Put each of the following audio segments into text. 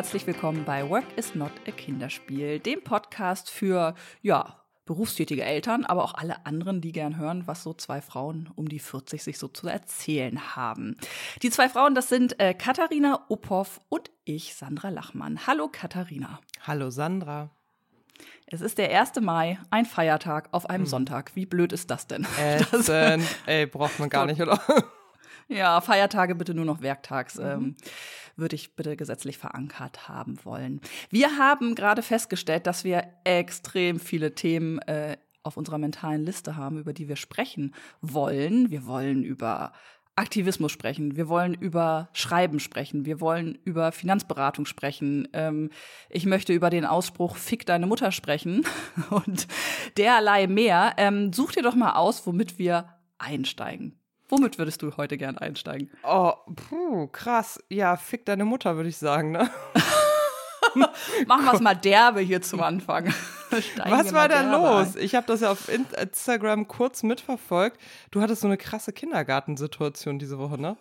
herzlich willkommen bei Work is Not a Kinderspiel, dem Podcast für, ja, berufstätige Eltern, aber auch alle anderen, die gern hören, was so zwei Frauen um die 40 sich so zu erzählen haben. Die zwei Frauen, das sind äh, Katharina Uphoff und ich, Sandra Lachmann. Hallo Katharina. Hallo Sandra. Es ist der 1. Mai, ein Feiertag auf einem hm. Sonntag. Wie blöd ist das denn? Ätzend. Ey, braucht man gar nicht, oder? Ja, Feiertage bitte nur noch werktags. Mhm. Ähm, würde ich bitte gesetzlich verankert haben wollen. Wir haben gerade festgestellt, dass wir extrem viele Themen äh, auf unserer mentalen Liste haben, über die wir sprechen wollen. Wir wollen über Aktivismus sprechen, wir wollen über Schreiben sprechen, wir wollen über Finanzberatung sprechen. Ähm, ich möchte über den Ausspruch Fick deine Mutter sprechen und derlei mehr. Ähm, such dir doch mal aus, womit wir einsteigen. Womit würdest du heute gern einsteigen? Oh, puh, krass. Ja, fick deine Mutter, würde ich sagen, ne? Machen wir es mal derbe hier zum Anfang. Was war da los? Ein. Ich habe das ja auf Instagram kurz mitverfolgt. Du hattest so eine krasse Kindergartensituation diese Woche, ne?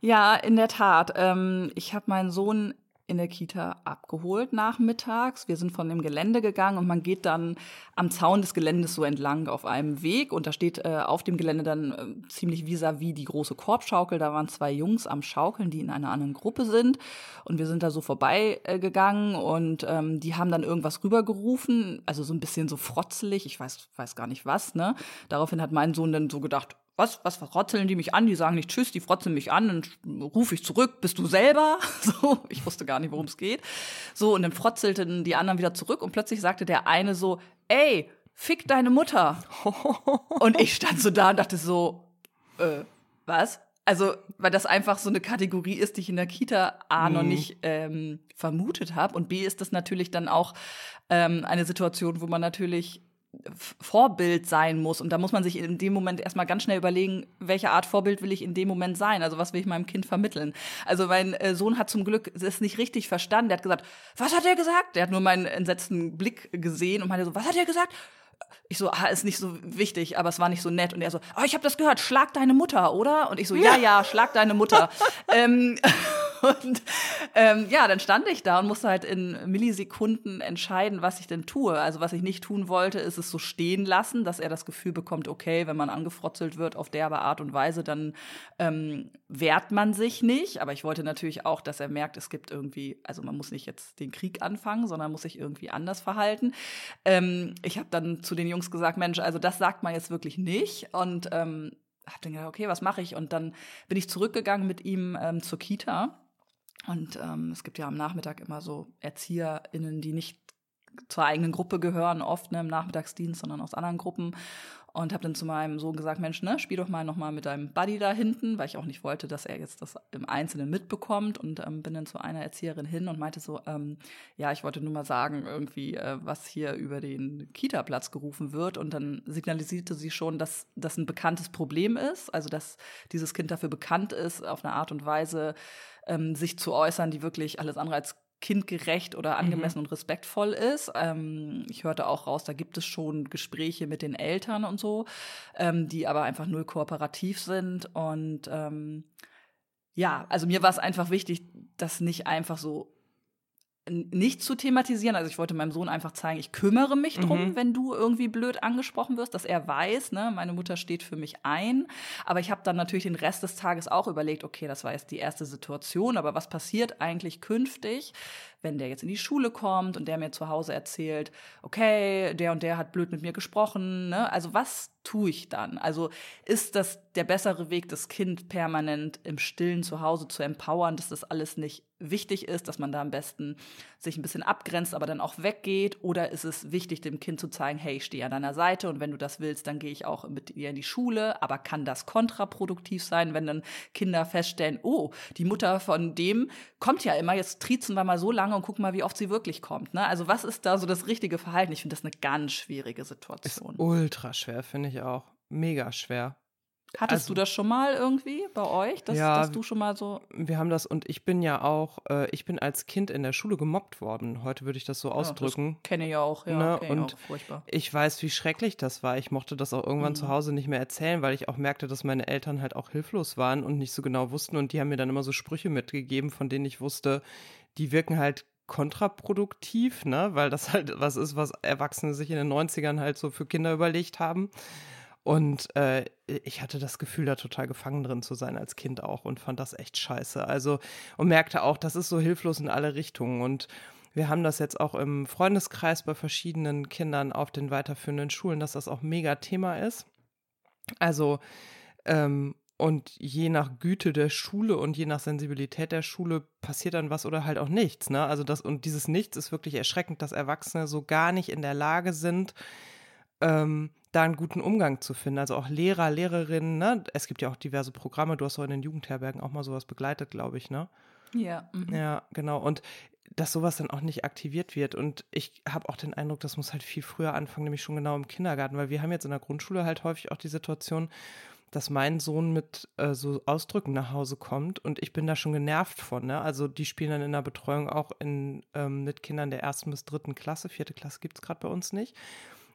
Ja, in der Tat. Ähm, ich habe meinen Sohn in der Kita abgeholt nachmittags. Wir sind von dem Gelände gegangen und man geht dann am Zaun des Geländes so entlang auf einem Weg und da steht äh, auf dem Gelände dann äh, ziemlich vis-à-vis -vis die große Korbschaukel. Da waren zwei Jungs am Schaukeln, die in einer anderen Gruppe sind und wir sind da so vorbei äh, gegangen und ähm, die haben dann irgendwas rübergerufen, also so ein bisschen so frotzelig, ich weiß, weiß gar nicht was, ne? Daraufhin hat mein Sohn dann so gedacht, was, was frotzeln die mich an? Die sagen nicht Tschüss, die frotzeln mich an und rufe ich zurück, bist du selber? So, ich wusste gar nicht, worum es geht. So, und dann frotzelten die anderen wieder zurück und plötzlich sagte der eine so, ey, fick deine Mutter. und ich stand so da und dachte so, äh, was? Also, weil das einfach so eine Kategorie ist, die ich in der Kita A noch mhm. nicht ähm, vermutet habe. Und B ist das natürlich dann auch ähm, eine Situation, wo man natürlich Vorbild sein muss. Und da muss man sich in dem Moment erstmal ganz schnell überlegen, welche Art Vorbild will ich in dem Moment sein? Also was will ich meinem Kind vermitteln? Also mein äh, Sohn hat zum Glück es nicht richtig verstanden. Der hat gesagt, was hat er gesagt? Der hat nur meinen entsetzten Blick gesehen und meinte so, was hat er gesagt? Ich so, ah, ist nicht so wichtig, aber es war nicht so nett. Und er so, oh, ich habe das gehört, schlag deine Mutter, oder? Und ich so, ja, ja, schlag deine Mutter. ähm, und ähm, ja, dann stand ich da und musste halt in Millisekunden entscheiden, was ich denn tue. Also was ich nicht tun wollte, ist es so stehen lassen, dass er das Gefühl bekommt, okay, wenn man angefrotzelt wird auf derbe Art und Weise, dann ähm, wehrt man sich nicht. Aber ich wollte natürlich auch, dass er merkt, es gibt irgendwie, also man muss nicht jetzt den Krieg anfangen, sondern muss sich irgendwie anders verhalten. Ähm, ich habe dann zu den Jungs gesagt, Mensch, also das sagt man jetzt wirklich nicht. Und ähm, habe dann gedacht, okay, was mache ich? Und dann bin ich zurückgegangen mit ihm ähm, zur Kita und ähm, es gibt ja am Nachmittag immer so ErzieherInnen, die nicht zur eigenen Gruppe gehören, oft ne, im Nachmittagsdienst, sondern aus anderen Gruppen. Und habe dann zu meinem Sohn gesagt, Mensch, ne, spiel doch mal nochmal mit deinem Buddy da hinten, weil ich auch nicht wollte, dass er jetzt das im Einzelnen mitbekommt. Und ähm, bin dann zu einer Erzieherin hin und meinte so, ähm, ja, ich wollte nur mal sagen, irgendwie, äh, was hier über den Kita-Platz gerufen wird. Und dann signalisierte sie schon, dass das ein bekanntes Problem ist, also dass dieses Kind dafür bekannt ist, auf eine Art und Weise ähm, sich zu äußern, die wirklich alles andere als kindgerecht oder mhm. angemessen mhm. und respektvoll ist. Ähm, ich hörte auch raus, da gibt es schon Gespräche mit den Eltern und so, ähm, die aber einfach null kooperativ sind. Und ähm, ja, also mir war es einfach wichtig, das nicht einfach so nicht zu thematisieren. Also ich wollte meinem Sohn einfach zeigen, ich kümmere mich drum, mhm. wenn du irgendwie blöd angesprochen wirst, dass er weiß, ne, meine Mutter steht für mich ein. Aber ich habe dann natürlich den Rest des Tages auch überlegt, okay, das war jetzt die erste Situation, aber was passiert eigentlich künftig, wenn der jetzt in die Schule kommt und der mir zu Hause erzählt, okay, der und der hat blöd mit mir gesprochen, ne? Also was tue ich dann? Also ist das der bessere Weg, das Kind permanent im Stillen zu Hause zu empowern, dass das alles nicht wichtig ist, dass man da am besten sich ein bisschen abgrenzt, aber dann auch weggeht? Oder ist es wichtig, dem Kind zu zeigen, hey, ich stehe an deiner Seite und wenn du das willst, dann gehe ich auch mit dir in die Schule. Aber kann das kontraproduktiv sein, wenn dann Kinder feststellen, oh, die Mutter von dem kommt ja immer, jetzt triezen wir mal so lange und gucken mal, wie oft sie wirklich kommt. Ne? Also was ist da so das richtige Verhalten? Ich finde das eine ganz schwierige Situation. Ist ultra schwer, finde ich auch. Mega schwer. Hattest also, du das schon mal irgendwie bei euch, dass, ja, dass du schon mal so. Wir haben das und ich bin ja auch, äh, ich bin als Kind in der Schule gemobbt worden. Heute würde ich das so ja, ausdrücken. kenne ich auch, ja. Ne? Und auch, furchtbar. ich weiß, wie schrecklich das war. Ich mochte das auch irgendwann mhm. zu Hause nicht mehr erzählen, weil ich auch merkte, dass meine Eltern halt auch hilflos waren und nicht so genau wussten. Und die haben mir dann immer so Sprüche mitgegeben, von denen ich wusste, die wirken halt kontraproduktiv, ne, weil das halt was ist, was Erwachsene sich in den 90ern halt so für Kinder überlegt haben. Und äh, ich hatte das Gefühl, da total gefangen drin zu sein als Kind auch und fand das echt scheiße. Also, und merkte auch, das ist so hilflos in alle Richtungen. Und wir haben das jetzt auch im Freundeskreis bei verschiedenen Kindern auf den weiterführenden Schulen, dass das auch mega Thema ist. Also, ähm, und je nach Güte der Schule und je nach Sensibilität der Schule passiert dann was oder halt auch nichts. Ne? Also das, und dieses Nichts ist wirklich erschreckend, dass Erwachsene so gar nicht in der Lage sind, ähm, da einen guten Umgang zu finden. Also auch Lehrer, Lehrerinnen, ne? Es gibt ja auch diverse Programme, du hast auch in den Jugendherbergen auch mal sowas begleitet, glaube ich, ne? Ja. Mhm. Ja, genau. Und dass sowas dann auch nicht aktiviert wird. Und ich habe auch den Eindruck, das muss halt viel früher anfangen, nämlich schon genau im Kindergarten, weil wir haben jetzt in der Grundschule halt häufig auch die Situation, dass mein Sohn mit äh, so Ausdrücken nach Hause kommt und ich bin da schon genervt von. Ne? Also die spielen dann in der Betreuung auch in, ähm, mit Kindern der ersten bis dritten Klasse. Vierte Klasse gibt es gerade bei uns nicht.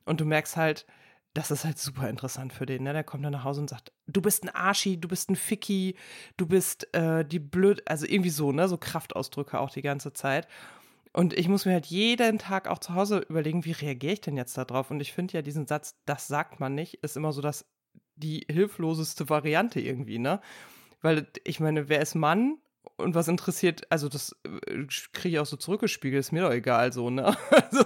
Und du merkst halt, das ist halt super interessant für den. Ne? Der kommt dann nach Hause und sagt, du bist ein Arschi, du bist ein Ficky, du bist äh, die blöd, also irgendwie so, ne, so Kraftausdrücke auch die ganze Zeit. Und ich muss mir halt jeden Tag auch zu Hause überlegen, wie reagiere ich denn jetzt darauf? Und ich finde ja diesen Satz, das sagt man nicht, ist immer so das die hilfloseste Variante irgendwie, ne? Weil ich meine, wer ist Mann und was interessiert, also das äh, kriege ich auch so zurückgespiegelt, ist mir doch egal so, ne? Also,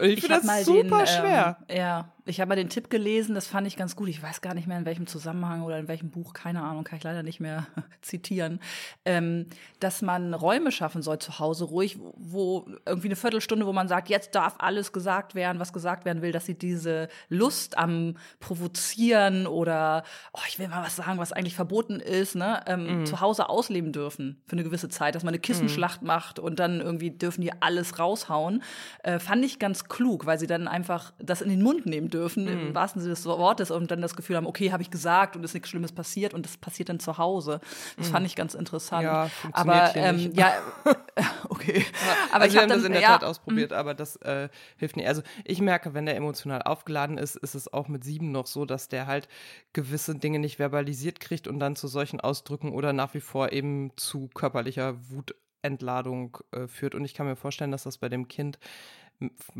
ich, ich finde das super den, schwer. Ähm, ja, ich habe mal den Tipp gelesen, das fand ich ganz gut. Ich weiß gar nicht mehr in welchem Zusammenhang oder in welchem Buch, keine Ahnung, kann ich leider nicht mehr zitieren, ähm, dass man Räume schaffen soll zu Hause, ruhig, wo irgendwie eine Viertelstunde, wo man sagt, jetzt darf alles gesagt werden, was gesagt werden will, dass sie diese Lust am Provozieren oder, oh, ich will mal was sagen, was eigentlich verboten ist, ne, ähm, mhm. zu Hause ausleben dürfen für eine gewisse Zeit, dass man eine Kissenschlacht mhm. macht und dann irgendwie dürfen die alles raushauen, äh, fand ich ganz klug, weil sie dann einfach das in den Mund nehmen dürfen, mhm. im wahrsten Sinne des Wortes, und dann das Gefühl haben, okay, habe ich gesagt und ist nichts Schlimmes passiert und das passiert dann zu Hause. Das mhm. fand ich ganz interessant. Ja, aber ähm, ja, okay. aber also ich habe das in der ja, Tat ausprobiert, mhm. aber das äh, hilft nicht. Also ich merke, wenn der emotional aufgeladen ist, ist es auch mit sieben noch so, dass der halt gewisse Dinge nicht verbalisiert kriegt und dann zu solchen Ausdrücken oder nach wie vor eben zu körperlicher Wutentladung äh, führt. Und ich kann mir vorstellen, dass das bei dem Kind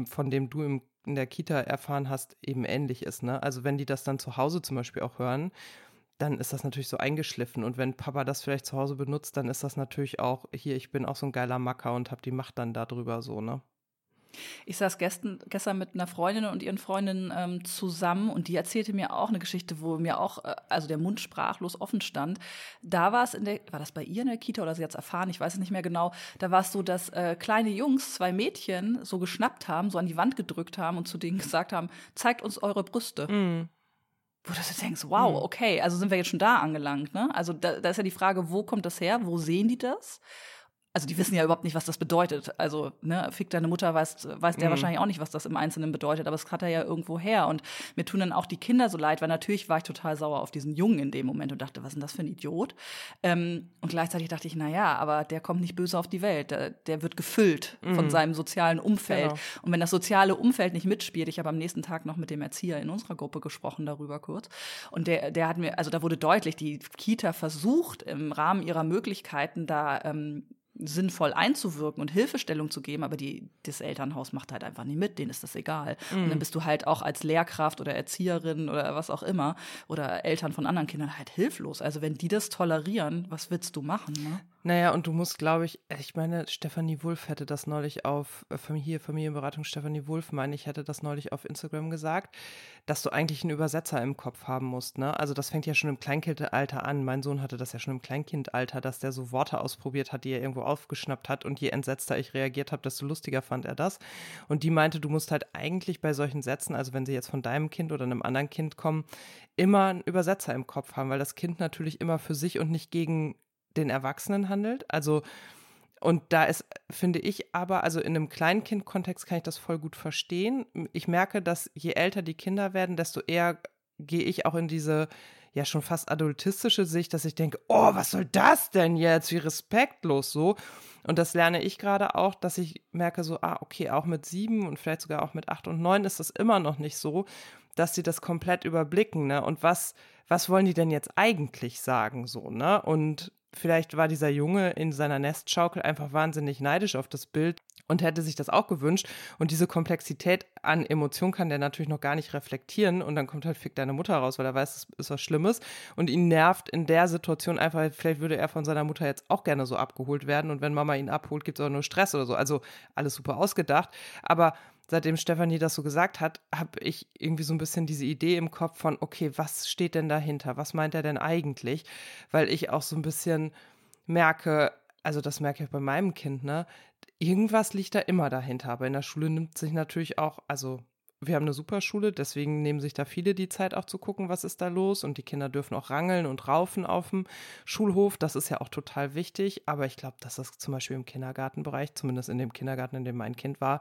von dem du im, in der Kita erfahren hast, eben ähnlich ist. Ne? Also wenn die das dann zu Hause zum Beispiel auch hören, dann ist das natürlich so eingeschliffen. Und wenn Papa das vielleicht zu Hause benutzt, dann ist das natürlich auch, hier, ich bin auch so ein geiler Macker und habe die Macht dann darüber so, ne? Ich saß gestern, gestern mit einer Freundin und ihren Freundinnen ähm, zusammen und die erzählte mir auch eine Geschichte, wo mir auch, äh, also der Mund sprachlos offen stand. Da war es in der, war das bei ihr in der Kita oder sie hat es erfahren, ich weiß es nicht mehr genau. Da war es so, dass äh, kleine Jungs, zwei Mädchen, so geschnappt haben, so an die Wand gedrückt haben und zu denen gesagt haben, zeigt uns eure Brüste. Mm. Wo du denkst, wow, mhm. okay, also sind wir jetzt schon da angelangt, ne? Also da, da ist ja die Frage, wo kommt das her? Wo sehen die das? Also die wissen ja überhaupt nicht, was das bedeutet. Also, ne, Fick deine Mutter weiß, weiß der mhm. wahrscheinlich auch nicht, was das im Einzelnen bedeutet, aber es hat er ja irgendwo her. Und mir tun dann auch die Kinder so leid, weil natürlich war ich total sauer auf diesen Jungen in dem Moment und dachte, was ist denn das für ein Idiot? Ähm, und gleichzeitig dachte ich, na ja, aber der kommt nicht böse auf die Welt. Der, der wird gefüllt mhm. von seinem sozialen Umfeld. Genau. Und wenn das soziale Umfeld nicht mitspielt, ich habe am nächsten Tag noch mit dem Erzieher in unserer Gruppe gesprochen darüber kurz. Und der, der hat mir, also da wurde deutlich, die Kita versucht im Rahmen ihrer Möglichkeiten da ähm, sinnvoll einzuwirken und Hilfestellung zu geben, aber die, das Elternhaus macht halt einfach nicht mit, denen ist das egal. Mhm. Und dann mhm. bist du halt auch als Lehrkraft oder Erzieherin oder was auch immer oder Eltern von anderen Kindern halt hilflos. Also wenn die das tolerieren, was willst du machen? Ne? Naja, und du musst, glaube ich, ich meine, Stefanie Wulff hätte das neulich auf äh, hier Familienberatung Stefanie Wulff, meine ich, hätte das neulich auf Instagram gesagt, dass du eigentlich einen Übersetzer im Kopf haben musst. Ne? Also das fängt ja schon im Kleinkindalter an. Mein Sohn hatte das ja schon im Kleinkindalter, dass der so Worte ausprobiert hat, die er irgendwo aufgeschnappt hat und je entsetzter ich reagiert habe, desto lustiger fand er das. Und die meinte, du musst halt eigentlich bei solchen Sätzen, also wenn sie jetzt von deinem Kind oder einem anderen Kind kommen, immer einen Übersetzer im Kopf haben, weil das Kind natürlich immer für sich und nicht gegen den Erwachsenen handelt. Also, und da ist, finde ich aber, also in einem Kleinkind-Kontext kann ich das voll gut verstehen. Ich merke, dass je älter die Kinder werden, desto eher gehe ich auch in diese ja schon fast adultistische Sicht, dass ich denke, oh, was soll das denn jetzt? Wie respektlos so. Und das lerne ich gerade auch, dass ich merke so, ah, okay, auch mit sieben und vielleicht sogar auch mit acht und neun ist das immer noch nicht so, dass sie das komplett überblicken, ne? Und was, was wollen die denn jetzt eigentlich sagen, so, ne? Und vielleicht war dieser Junge in seiner Nestschaukel einfach wahnsinnig neidisch auf das Bild und hätte sich das auch gewünscht. Und diese Komplexität an Emotionen kann der natürlich noch gar nicht reflektieren. Und dann kommt halt Fick deine Mutter raus, weil er weiß, es ist was Schlimmes. Und ihn nervt in der Situation einfach, vielleicht würde er von seiner Mutter jetzt auch gerne so abgeholt werden. Und wenn Mama ihn abholt, gibt es auch nur Stress oder so. Also alles super ausgedacht. Aber seitdem Stefanie das so gesagt hat, habe ich irgendwie so ein bisschen diese Idee im Kopf von, okay, was steht denn dahinter? Was meint er denn eigentlich? Weil ich auch so ein bisschen merke, also das merke ich bei meinem Kind, ne? Irgendwas liegt da immer dahinter. Aber in der Schule nimmt sich natürlich auch, also wir haben eine super Schule, deswegen nehmen sich da viele die Zeit auch zu gucken, was ist da los. Und die Kinder dürfen auch rangeln und raufen auf dem Schulhof. Das ist ja auch total wichtig. Aber ich glaube, dass das zum Beispiel im Kindergartenbereich, zumindest in dem Kindergarten, in dem mein Kind war,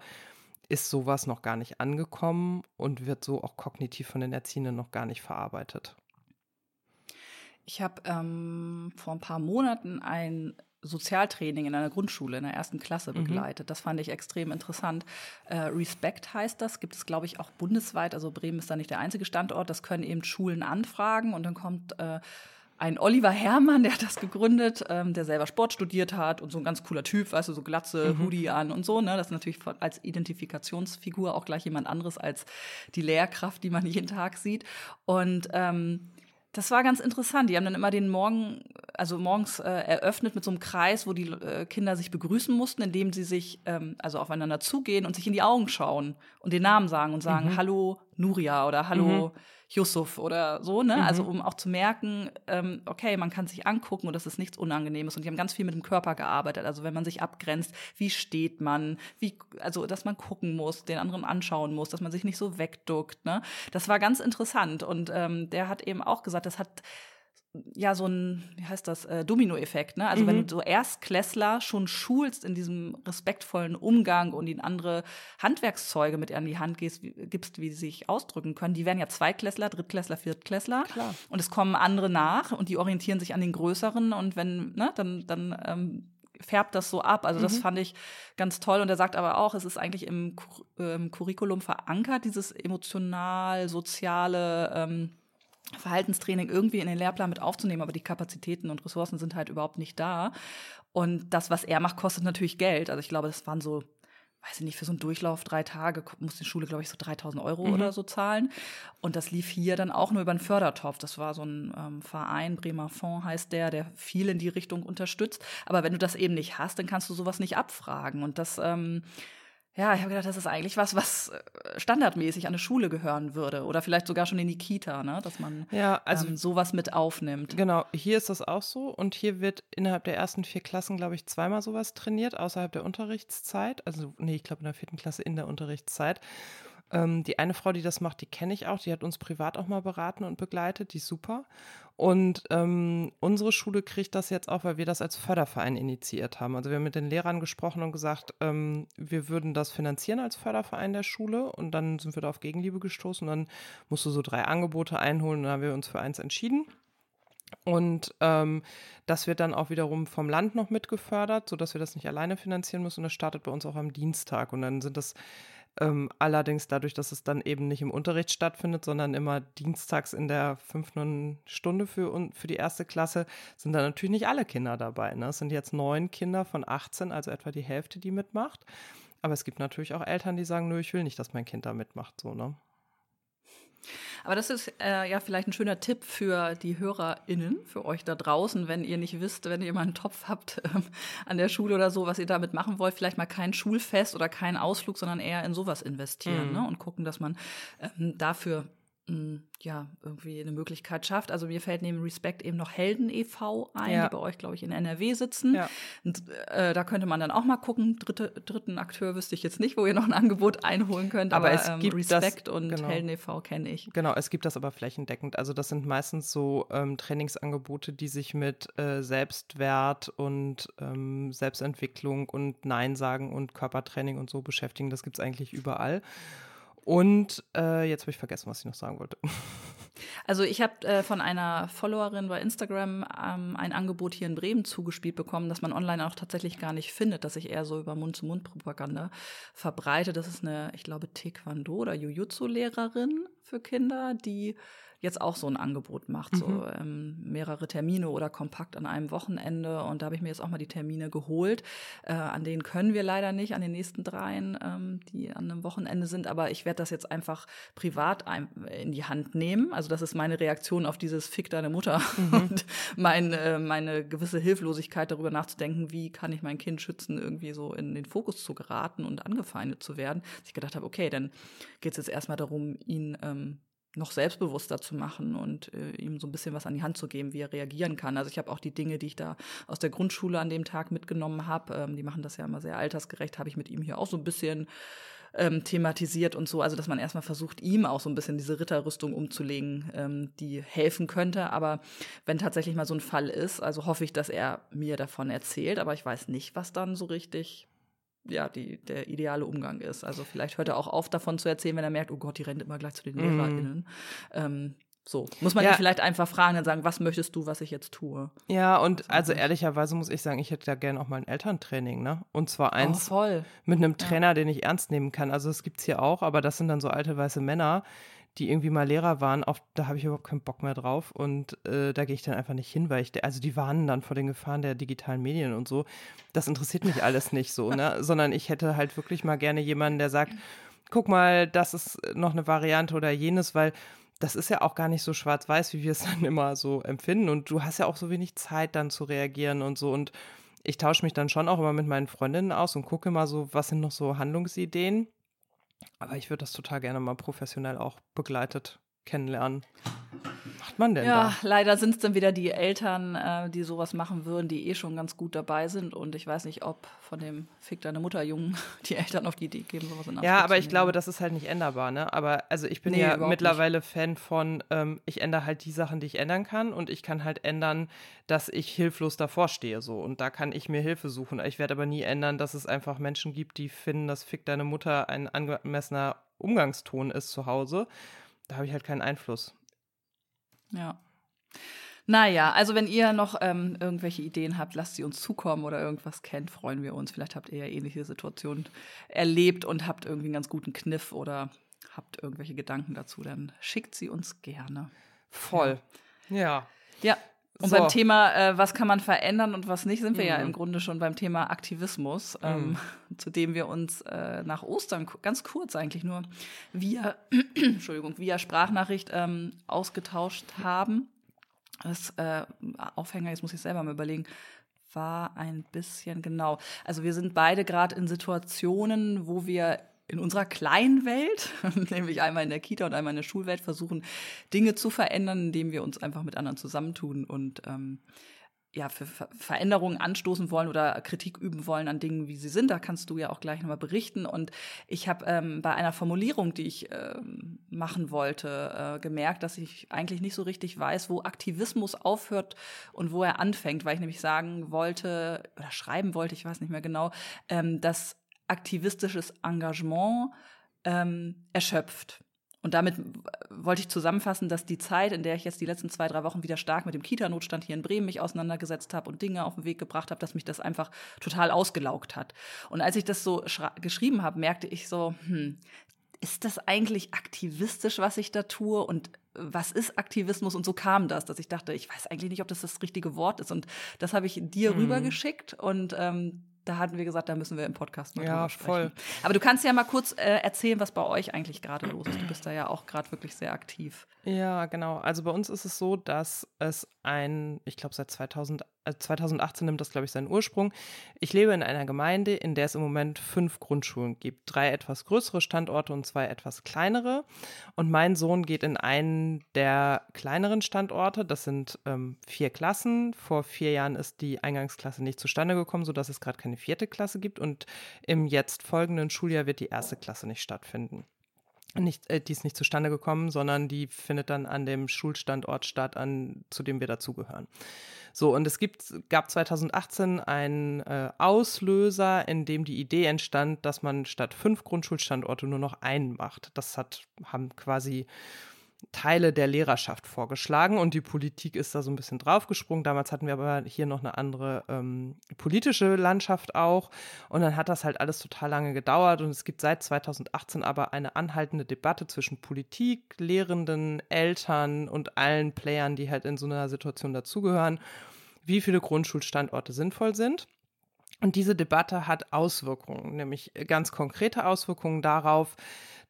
ist sowas noch gar nicht angekommen und wird so auch kognitiv von den Erziehenden noch gar nicht verarbeitet. Ich habe ähm, vor ein paar Monaten ein Sozialtraining in einer Grundschule in der ersten Klasse mhm. begleitet. Mhm. Das fand ich extrem interessant. Äh, Respect heißt das, gibt es, glaube ich, auch bundesweit. Also Bremen ist da nicht der einzige Standort. Das können eben Schulen anfragen und dann kommt äh, ein Oliver Herrmann, der hat das gegründet, ähm, der selber Sport studiert hat und so ein ganz cooler Typ, weißt du, so Glatze, mhm. Hoodie an und so. Ne? Das ist natürlich als Identifikationsfigur auch gleich jemand anderes als die Lehrkraft, die man jeden Tag sieht. Und ähm, das war ganz interessant. Die haben dann immer den Morgen, also morgens äh, eröffnet mit so einem Kreis, wo die äh, Kinder sich begrüßen mussten, indem sie sich ähm, also aufeinander zugehen und sich in die Augen schauen und den Namen sagen und sagen, mhm. hallo Nuria oder hallo mhm. Yusuf oder so, ne? Also, mhm. Also um auch zu merken, ähm, okay, man kann sich angucken und das ist nichts Unangenehmes. Und die haben ganz viel mit dem Körper gearbeitet. Also wenn man sich abgrenzt, wie steht man, wie, also dass man gucken muss, den anderen anschauen muss, dass man sich nicht so wegduckt. Ne? Das war ganz interessant. Und ähm, der hat eben auch gesagt, das hat ja so ein, wie heißt das, äh, Dominoeffekt. Ne? Also mhm. wenn du so Erstklässler schon schulst in diesem respektvollen Umgang und ihnen andere Handwerkszeuge mit an die Hand gibst, wie, gibst, wie sie sich ausdrücken können, die werden ja Zweitklässler, Drittklässler, Viertklässler. Klar. Und es kommen andere nach und die orientieren sich an den Größeren und wenn, ne, dann, dann ähm, färbt das so ab. Also das mhm. fand ich ganz toll. Und er sagt aber auch, es ist eigentlich im, ähm, Curriculum verankert, dieses emotional-soziale ähm, Verhaltenstraining irgendwie in den Lehrplan mit aufzunehmen, aber die Kapazitäten und Ressourcen sind halt überhaupt nicht da. Und das, was er macht, kostet natürlich Geld. Also ich glaube, das waren so, weiß ich nicht, für so einen Durchlauf drei Tage muss die Schule, glaube ich, so 3000 Euro mhm. oder so zahlen. Und das lief hier dann auch nur über einen Fördertopf. Das war so ein ähm, Verein, Bremer Fonds heißt der, der viel in die Richtung unterstützt. Aber wenn du das eben nicht hast, dann kannst du sowas nicht abfragen. Und das, ähm, ja, ich habe gedacht, das ist eigentlich was, was äh, standardmäßig an eine Schule gehören würde oder vielleicht sogar schon in die Kita, ne? dass man ja, also, ähm, sowas mit aufnimmt. Genau, hier ist das auch so und hier wird innerhalb der ersten vier Klassen, glaube ich, zweimal sowas trainiert, außerhalb der Unterrichtszeit. Also, nee, ich glaube in der vierten Klasse in der Unterrichtszeit. Ähm, die eine Frau, die das macht, die kenne ich auch. Die hat uns privat auch mal beraten und begleitet. Die ist super. Und ähm, unsere Schule kriegt das jetzt auch, weil wir das als Förderverein initiiert haben. Also wir haben mit den Lehrern gesprochen und gesagt, ähm, wir würden das finanzieren als Förderverein der Schule. Und dann sind wir da auf Gegenliebe gestoßen. Und dann musst du so drei Angebote einholen. Und dann haben wir uns für eins entschieden. Und ähm, das wird dann auch wiederum vom Land noch mitgefördert, sodass wir das nicht alleine finanzieren müssen. Und das startet bei uns auch am Dienstag. Und dann sind das ähm, allerdings dadurch, dass es dann eben nicht im Unterricht stattfindet, sondern immer dienstags in der fünften Stunde für, für die erste Klasse, sind da natürlich nicht alle Kinder dabei. Ne? Es sind jetzt neun Kinder von 18, also etwa die Hälfte, die mitmacht. Aber es gibt natürlich auch Eltern, die sagen, nö, ich will nicht, dass mein Kind da mitmacht. So, ne? Aber das ist äh, ja vielleicht ein schöner Tipp für die HörerInnen, für euch da draußen, wenn ihr nicht wisst, wenn ihr mal einen Topf habt ähm, an der Schule oder so, was ihr damit machen wollt, vielleicht mal kein Schulfest oder keinen Ausflug, sondern eher in sowas investieren mhm. ne? und gucken, dass man ähm, dafür ja, irgendwie eine Möglichkeit schafft. Also mir fällt neben Respect eben noch Helden e.V. ein, ja. die bei euch, glaube ich, in NRW sitzen. Ja. Und äh, da könnte man dann auch mal gucken. Dritte, dritten Akteur wüsste ich jetzt nicht, wo ihr noch ein Angebot einholen könnt. Aber, aber es ähm, gibt Respect das, und genau. Helden e.V. kenne ich. Genau, es gibt das aber flächendeckend. Also das sind meistens so ähm, Trainingsangebote, die sich mit äh, Selbstwert und ähm, Selbstentwicklung und Nein sagen und Körpertraining und so beschäftigen. Das gibt es eigentlich überall. Und äh, jetzt habe ich vergessen, was ich noch sagen wollte. Also ich habe äh, von einer Followerin bei Instagram ähm, ein Angebot hier in Bremen zugespielt bekommen, das man online auch tatsächlich gar nicht findet, dass sich eher so über Mund-zu-Mund-Propaganda verbreitet. Das ist eine, ich glaube, Taekwondo- oder Jujutsu-Lehrerin für Kinder, die jetzt auch so ein Angebot macht, mhm. so ähm, mehrere Termine oder kompakt an einem Wochenende. Und da habe ich mir jetzt auch mal die Termine geholt. Äh, an denen können wir leider nicht, an den nächsten dreien, ähm, die an einem Wochenende sind. Aber ich werde das jetzt einfach privat in die Hand nehmen. Also das ist meine Reaktion auf dieses Fick deine Mutter mhm. und mein, äh, meine gewisse Hilflosigkeit darüber nachzudenken, wie kann ich mein Kind schützen, irgendwie so in den Fokus zu geraten und angefeindet zu werden. Dass ich gedacht habe, okay, dann geht es jetzt erstmal darum, ihn ähm, noch selbstbewusster zu machen und äh, ihm so ein bisschen was an die Hand zu geben, wie er reagieren kann. Also ich habe auch die Dinge, die ich da aus der Grundschule an dem Tag mitgenommen habe, ähm, die machen das ja immer sehr altersgerecht, habe ich mit ihm hier auch so ein bisschen ähm, thematisiert und so. Also dass man erstmal versucht, ihm auch so ein bisschen diese Ritterrüstung umzulegen, ähm, die helfen könnte. Aber wenn tatsächlich mal so ein Fall ist, also hoffe ich, dass er mir davon erzählt, aber ich weiß nicht, was dann so richtig ja, die, der ideale Umgang ist. Also vielleicht hört er auch auf, davon zu erzählen, wenn er merkt, oh Gott, die rennt immer gleich zu den mhm. LehrerInnen. Ähm, so, muss man ja. ihn vielleicht einfach fragen und sagen, was möchtest du, was ich jetzt tue? Ja, und also ehrlicherweise muss ich sagen, ich hätte da gerne auch mal ein Elterntraining, ne? Und zwar oh, eins oh, mit einem Trainer, ja. den ich ernst nehmen kann. Also es gibt es hier auch, aber das sind dann so alte weiße Männer, die irgendwie mal Lehrer waren, auf, da habe ich überhaupt keinen Bock mehr drauf und äh, da gehe ich dann einfach nicht hin, weil ich, also die warnen dann vor den Gefahren der digitalen Medien und so. Das interessiert mich alles nicht so, ne? Sondern ich hätte halt wirklich mal gerne jemanden, der sagt, guck mal, das ist noch eine Variante oder jenes, weil das ist ja auch gar nicht so schwarz-weiß, wie wir es dann immer so empfinden. Und du hast ja auch so wenig Zeit, dann zu reagieren und so. Und ich tausche mich dann schon auch immer mit meinen Freundinnen aus und gucke mal so, was sind noch so Handlungsideen. Aber ich würde das total gerne mal professionell auch begleitet kennenlernen macht man denn ja, da? leider sind es dann wieder die Eltern, äh, die sowas machen würden, die eh schon ganz gut dabei sind. Und ich weiß nicht, ob von dem Fick deine Mutter Jungen die Eltern auf die Idee geben, sowas in Anspruch Ja, aber ich glaube, das ist halt nicht änderbar. Ne? Aber also ich bin nee, ja mittlerweile nicht. Fan von, ähm, ich ändere halt die Sachen, die ich ändern kann. Und ich kann halt ändern, dass ich hilflos davor stehe. So. Und da kann ich mir Hilfe suchen. Ich werde aber nie ändern, dass es einfach Menschen gibt, die finden, dass Fick deine Mutter ein angemessener Umgangston ist zu Hause. Da habe ich halt keinen Einfluss. Ja. Naja, also wenn ihr noch ähm, irgendwelche Ideen habt, lasst sie uns zukommen oder irgendwas kennt, freuen wir uns. Vielleicht habt ihr ja ähnliche Situationen erlebt und habt irgendwie einen ganz guten Kniff oder habt irgendwelche Gedanken dazu, dann schickt sie uns gerne. Voll. Ja. Ja, und so. beim Thema, äh, was kann man verändern und was nicht, sind wir mhm. ja im Grunde schon beim Thema Aktivismus, ähm, mhm. zu dem wir uns äh, nach Ostern ganz kurz eigentlich nur via, Entschuldigung, via Sprachnachricht ähm, ausgetauscht haben. Das äh, Aufhänger, jetzt muss ich selber mal überlegen, war ein bisschen genau. Also wir sind beide gerade in Situationen, wo wir in unserer kleinen Welt, nämlich einmal in der Kita und einmal in der Schulwelt, versuchen, Dinge zu verändern, indem wir uns einfach mit anderen zusammentun und ähm, ja, für Veränderungen anstoßen wollen oder Kritik üben wollen an Dingen, wie sie sind. Da kannst du ja auch gleich nochmal berichten. Und ich habe ähm, bei einer Formulierung, die ich ähm, machen wollte, äh, gemerkt, dass ich eigentlich nicht so richtig weiß, wo Aktivismus aufhört und wo er anfängt, weil ich nämlich sagen wollte oder schreiben wollte, ich weiß nicht mehr genau, ähm, dass aktivistisches Engagement ähm, erschöpft. Und damit wollte ich zusammenfassen, dass die Zeit, in der ich jetzt die letzten zwei, drei Wochen wieder stark mit dem Kita-Notstand hier in Bremen mich auseinandergesetzt habe und Dinge auf den Weg gebracht habe, dass mich das einfach total ausgelaugt hat. Und als ich das so geschrieben habe, merkte ich so, hm, ist das eigentlich aktivistisch, was ich da tue? Und was ist Aktivismus? Und so kam das, dass ich dachte, ich weiß eigentlich nicht, ob das das richtige Wort ist. Und das habe ich dir mhm. rübergeschickt und ähm, da hatten wir gesagt, da müssen wir im Podcast mal ja, drüber sprechen. Voll. Aber du kannst ja mal kurz äh, erzählen, was bei euch eigentlich gerade los ist. Du bist da ja auch gerade wirklich sehr aktiv. Ja, genau. Also bei uns ist es so, dass es ein, ich glaube seit 2000, äh 2018 nimmt das, glaube ich, seinen Ursprung. Ich lebe in einer Gemeinde, in der es im Moment fünf Grundschulen gibt. Drei etwas größere Standorte und zwei etwas kleinere. Und mein Sohn geht in einen der kleineren Standorte. Das sind ähm, vier Klassen. Vor vier Jahren ist die Eingangsklasse nicht zustande gekommen, sodass es gerade keine vierte Klasse gibt. Und im jetzt folgenden Schuljahr wird die erste Klasse nicht stattfinden nicht, äh, die ist nicht zustande gekommen, sondern die findet dann an dem Schulstandort statt, an, zu dem wir dazugehören. So, und es gibt, gab 2018 einen äh, Auslöser, in dem die Idee entstand, dass man statt fünf Grundschulstandorte nur noch einen macht. Das hat, haben quasi Teile der Lehrerschaft vorgeschlagen und die Politik ist da so ein bisschen draufgesprungen. Damals hatten wir aber hier noch eine andere ähm, politische Landschaft auch und dann hat das halt alles total lange gedauert und es gibt seit 2018 aber eine anhaltende Debatte zwischen Politik, Lehrenden, Eltern und allen Playern, die halt in so einer Situation dazugehören, wie viele Grundschulstandorte sinnvoll sind. Und diese Debatte hat Auswirkungen, nämlich ganz konkrete Auswirkungen darauf,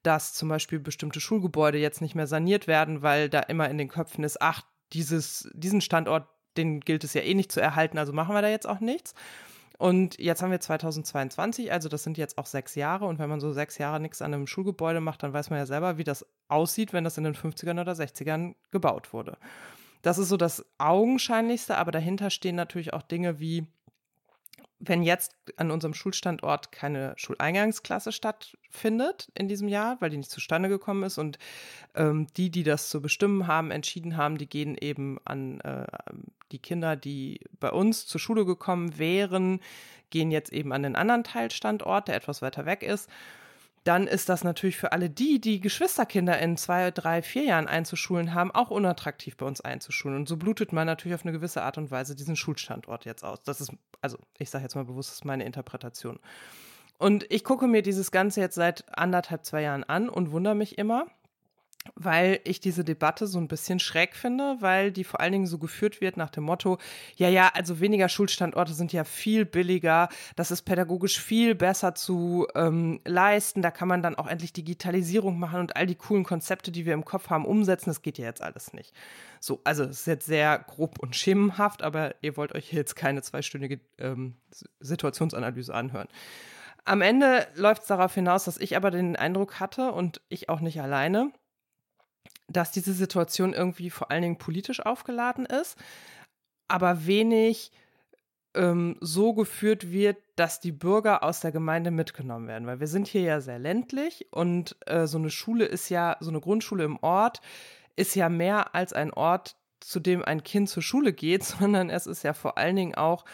dass zum Beispiel bestimmte Schulgebäude jetzt nicht mehr saniert werden, weil da immer in den Köpfen ist, ach, dieses, diesen Standort, den gilt es ja eh nicht zu erhalten, also machen wir da jetzt auch nichts. Und jetzt haben wir 2022, also das sind jetzt auch sechs Jahre. Und wenn man so sechs Jahre nichts an einem Schulgebäude macht, dann weiß man ja selber, wie das aussieht, wenn das in den 50ern oder 60ern gebaut wurde. Das ist so das Augenscheinlichste, aber dahinter stehen natürlich auch Dinge wie wenn jetzt an unserem Schulstandort keine Schuleingangsklasse stattfindet in diesem Jahr, weil die nicht zustande gekommen ist und ähm, die, die das zu bestimmen haben, entschieden haben, die gehen eben an äh, die Kinder, die bei uns zur Schule gekommen wären, gehen jetzt eben an den anderen Teilstandort, der etwas weiter weg ist dann ist das natürlich für alle die, die Geschwisterkinder in zwei, drei, vier Jahren einzuschulen haben, auch unattraktiv bei uns einzuschulen. Und so blutet man natürlich auf eine gewisse Art und Weise diesen Schulstandort jetzt aus. Das ist, also ich sage jetzt mal bewusst, das ist meine Interpretation. Und ich gucke mir dieses Ganze jetzt seit anderthalb, zwei Jahren an und wundere mich immer, weil ich diese Debatte so ein bisschen schräg finde, weil die vor allen Dingen so geführt wird nach dem Motto, ja, ja, also weniger Schulstandorte sind ja viel billiger, das ist pädagogisch viel besser zu ähm, leisten, da kann man dann auch endlich Digitalisierung machen und all die coolen Konzepte, die wir im Kopf haben, umsetzen, das geht ja jetzt alles nicht. So, also es ist jetzt sehr grob und schemenhaft, aber ihr wollt euch jetzt keine zweistündige ähm, Situationsanalyse anhören. Am Ende läuft es darauf hinaus, dass ich aber den Eindruck hatte und ich auch nicht alleine, dass diese Situation irgendwie vor allen Dingen politisch aufgeladen ist, aber wenig ähm, so geführt wird, dass die Bürger aus der Gemeinde mitgenommen werden. Weil wir sind hier ja sehr ländlich und äh, so eine Schule ist ja, so eine Grundschule im Ort ist ja mehr als ein Ort, zu dem ein Kind zur Schule geht, sondern es ist ja vor allen Dingen auch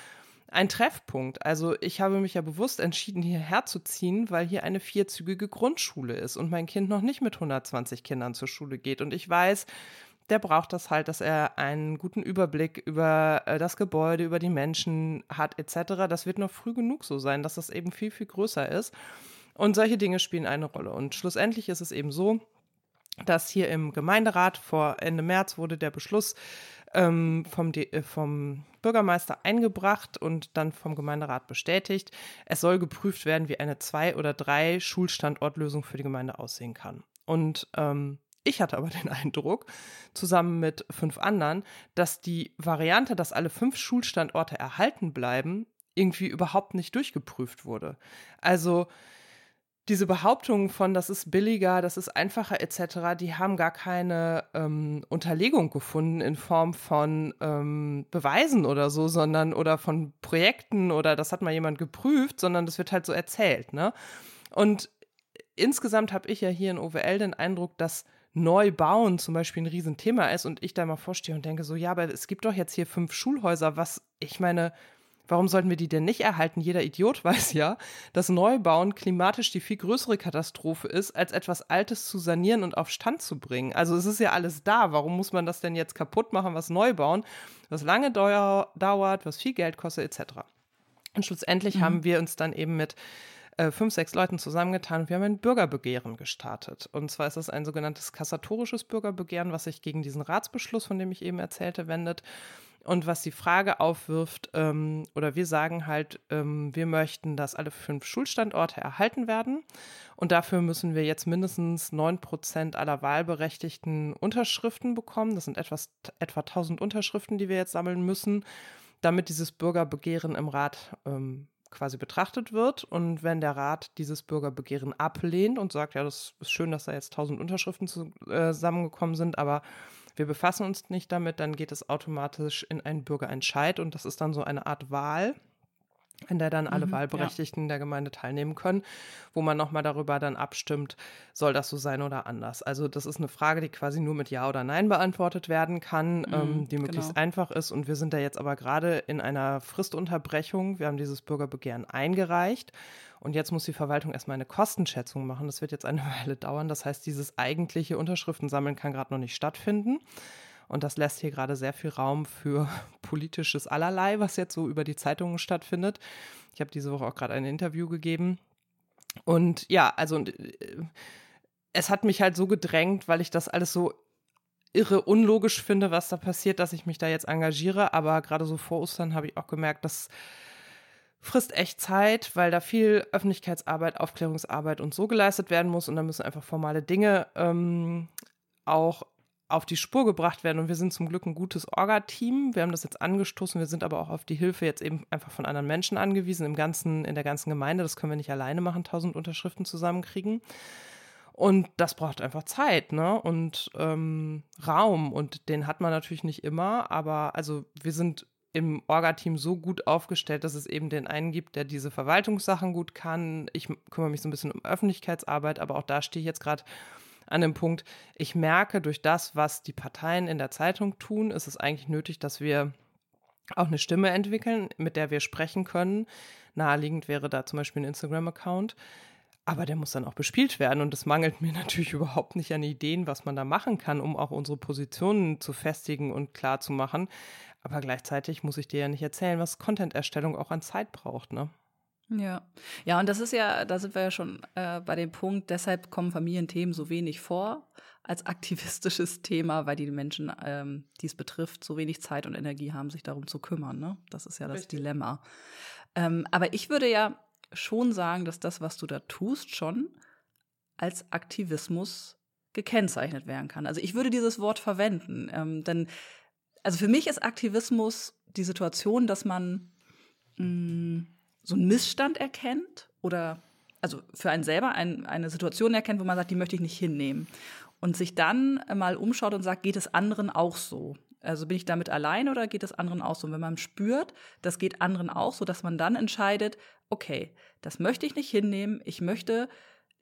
ein Treffpunkt. Also ich habe mich ja bewusst entschieden, hierher zu ziehen, weil hier eine vierzügige Grundschule ist und mein Kind noch nicht mit 120 Kindern zur Schule geht. Und ich weiß, der braucht das halt, dass er einen guten Überblick über äh, das Gebäude, über die Menschen hat etc. Das wird noch früh genug so sein, dass das eben viel, viel größer ist. Und solche Dinge spielen eine Rolle. Und schlussendlich ist es eben so, dass hier im Gemeinderat vor Ende März wurde der Beschluss ähm, vom, äh, vom Bürgermeister eingebracht und dann vom Gemeinderat bestätigt. Es soll geprüft werden, wie eine zwei- oder drei Schulstandortlösung für die Gemeinde aussehen kann. Und ähm, ich hatte aber den Eindruck, zusammen mit fünf anderen, dass die Variante, dass alle fünf Schulstandorte erhalten bleiben, irgendwie überhaupt nicht durchgeprüft wurde. Also diese Behauptungen von, das ist billiger, das ist einfacher etc., die haben gar keine ähm, Unterlegung gefunden in Form von ähm, Beweisen oder so, sondern oder von Projekten oder das hat mal jemand geprüft, sondern das wird halt so erzählt. Ne? Und insgesamt habe ich ja hier in OWL den Eindruck, dass Neubauen zum Beispiel ein Riesenthema ist und ich da mal vorstehe und denke so, ja, aber es gibt doch jetzt hier fünf Schulhäuser, was, ich meine, Warum sollten wir die denn nicht erhalten? Jeder Idiot weiß ja, dass Neubauen klimatisch die viel größere Katastrophe ist, als etwas Altes zu sanieren und auf Stand zu bringen. Also es ist ja alles da. Warum muss man das denn jetzt kaputt machen, was neu bauen, was lange dauert, was viel Geld kostet, etc. Und schlussendlich mhm. haben wir uns dann eben mit äh, fünf, sechs Leuten zusammengetan und wir haben ein Bürgerbegehren gestartet. Und zwar ist es ein sogenanntes kassatorisches Bürgerbegehren, was sich gegen diesen Ratsbeschluss, von dem ich eben erzählte, wendet und was die Frage aufwirft, ähm, oder wir sagen halt, ähm, wir möchten, dass alle fünf Schulstandorte erhalten werden. Und dafür müssen wir jetzt mindestens neun Prozent aller Wahlberechtigten Unterschriften bekommen. Das sind etwas, etwa 1000 Unterschriften, die wir jetzt sammeln müssen, damit dieses Bürgerbegehren im Rat ähm, quasi betrachtet wird. Und wenn der Rat dieses Bürgerbegehren ablehnt und sagt, ja, das ist schön, dass da jetzt 1000 Unterschriften äh, zusammengekommen sind, aber wir befassen uns nicht damit, dann geht es automatisch in einen Bürgerentscheid und das ist dann so eine Art Wahl. In der dann alle Mhm, Wahlberechtigten ja. der Gemeinde teilnehmen können, wo man nochmal darüber dann abstimmt, soll das so sein oder anders. Also das ist eine Frage, die quasi nur mit Ja oder Nein beantwortet werden kann, mhm, ähm, die möglichst genau. einfach ist. Und wir sind da jetzt aber gerade in einer Fristunterbrechung. Wir haben dieses Bürgerbegehren eingereicht. Und jetzt muss die Verwaltung erstmal eine Kostenschätzung machen. Das wird jetzt eine Weile dauern. Das heißt, dieses eigentliche Unterschriftensammeln kann gerade noch nicht stattfinden. Und das lässt hier gerade sehr viel Raum für politisches Allerlei, was jetzt so über die Zeitungen stattfindet. Ich habe diese Woche auch gerade ein Interview gegeben. Und ja, also äh, es hat mich halt so gedrängt, weil ich das alles so irre unlogisch finde, was da passiert, dass ich mich da jetzt engagiere. Aber gerade so vor Ostern habe ich auch gemerkt, dass frisst echt Zeit, weil da viel Öffentlichkeitsarbeit, Aufklärungsarbeit und so geleistet werden muss und da müssen einfach formale Dinge ähm, auch auf die Spur gebracht werden. Und wir sind zum Glück ein gutes Orga-Team. Wir haben das jetzt angestoßen. Wir sind aber auch auf die Hilfe jetzt eben einfach von anderen Menschen angewiesen im ganzen, in der ganzen Gemeinde. Das können wir nicht alleine machen, tausend Unterschriften zusammenkriegen. Und das braucht einfach Zeit, ne? Und ähm, Raum. Und den hat man natürlich nicht immer. Aber also wir sind im Orga-Team so gut aufgestellt, dass es eben den einen gibt, der diese Verwaltungssachen gut kann. Ich kümmere mich so ein bisschen um Öffentlichkeitsarbeit, aber auch da stehe ich jetzt gerade an dem Punkt, ich merke durch das, was die Parteien in der Zeitung tun, ist es eigentlich nötig, dass wir auch eine Stimme entwickeln, mit der wir sprechen können. Naheliegend wäre da zum Beispiel ein Instagram-Account. Aber der muss dann auch bespielt werden und es mangelt mir natürlich überhaupt nicht an Ideen, was man da machen kann, um auch unsere Positionen zu festigen und klar zu machen. Aber gleichzeitig muss ich dir ja nicht erzählen, was Content-Erstellung auch an Zeit braucht, ne? Ja. Ja, und das ist ja, da sind wir ja schon äh, bei dem Punkt, deshalb kommen Familienthemen so wenig vor als aktivistisches Thema, weil die Menschen, ähm, die es betrifft, so wenig Zeit und Energie haben, sich darum zu kümmern. Ne? Das ist ja das Richtig. Dilemma. Ähm, aber ich würde ja schon sagen, dass das, was du da tust, schon als Aktivismus gekennzeichnet werden kann. Also ich würde dieses Wort verwenden, ähm, denn also für mich ist Aktivismus die Situation, dass man mh, mm, so einen Missstand erkennt oder also für einen selber ein, eine Situation erkennt, wo man sagt, die möchte ich nicht hinnehmen. Und sich dann mal umschaut und sagt, geht es anderen auch so? Also bin ich damit allein oder geht es anderen auch so? Und wenn man spürt, das geht anderen auch so, dass man dann entscheidet, okay, das möchte ich nicht hinnehmen, ich möchte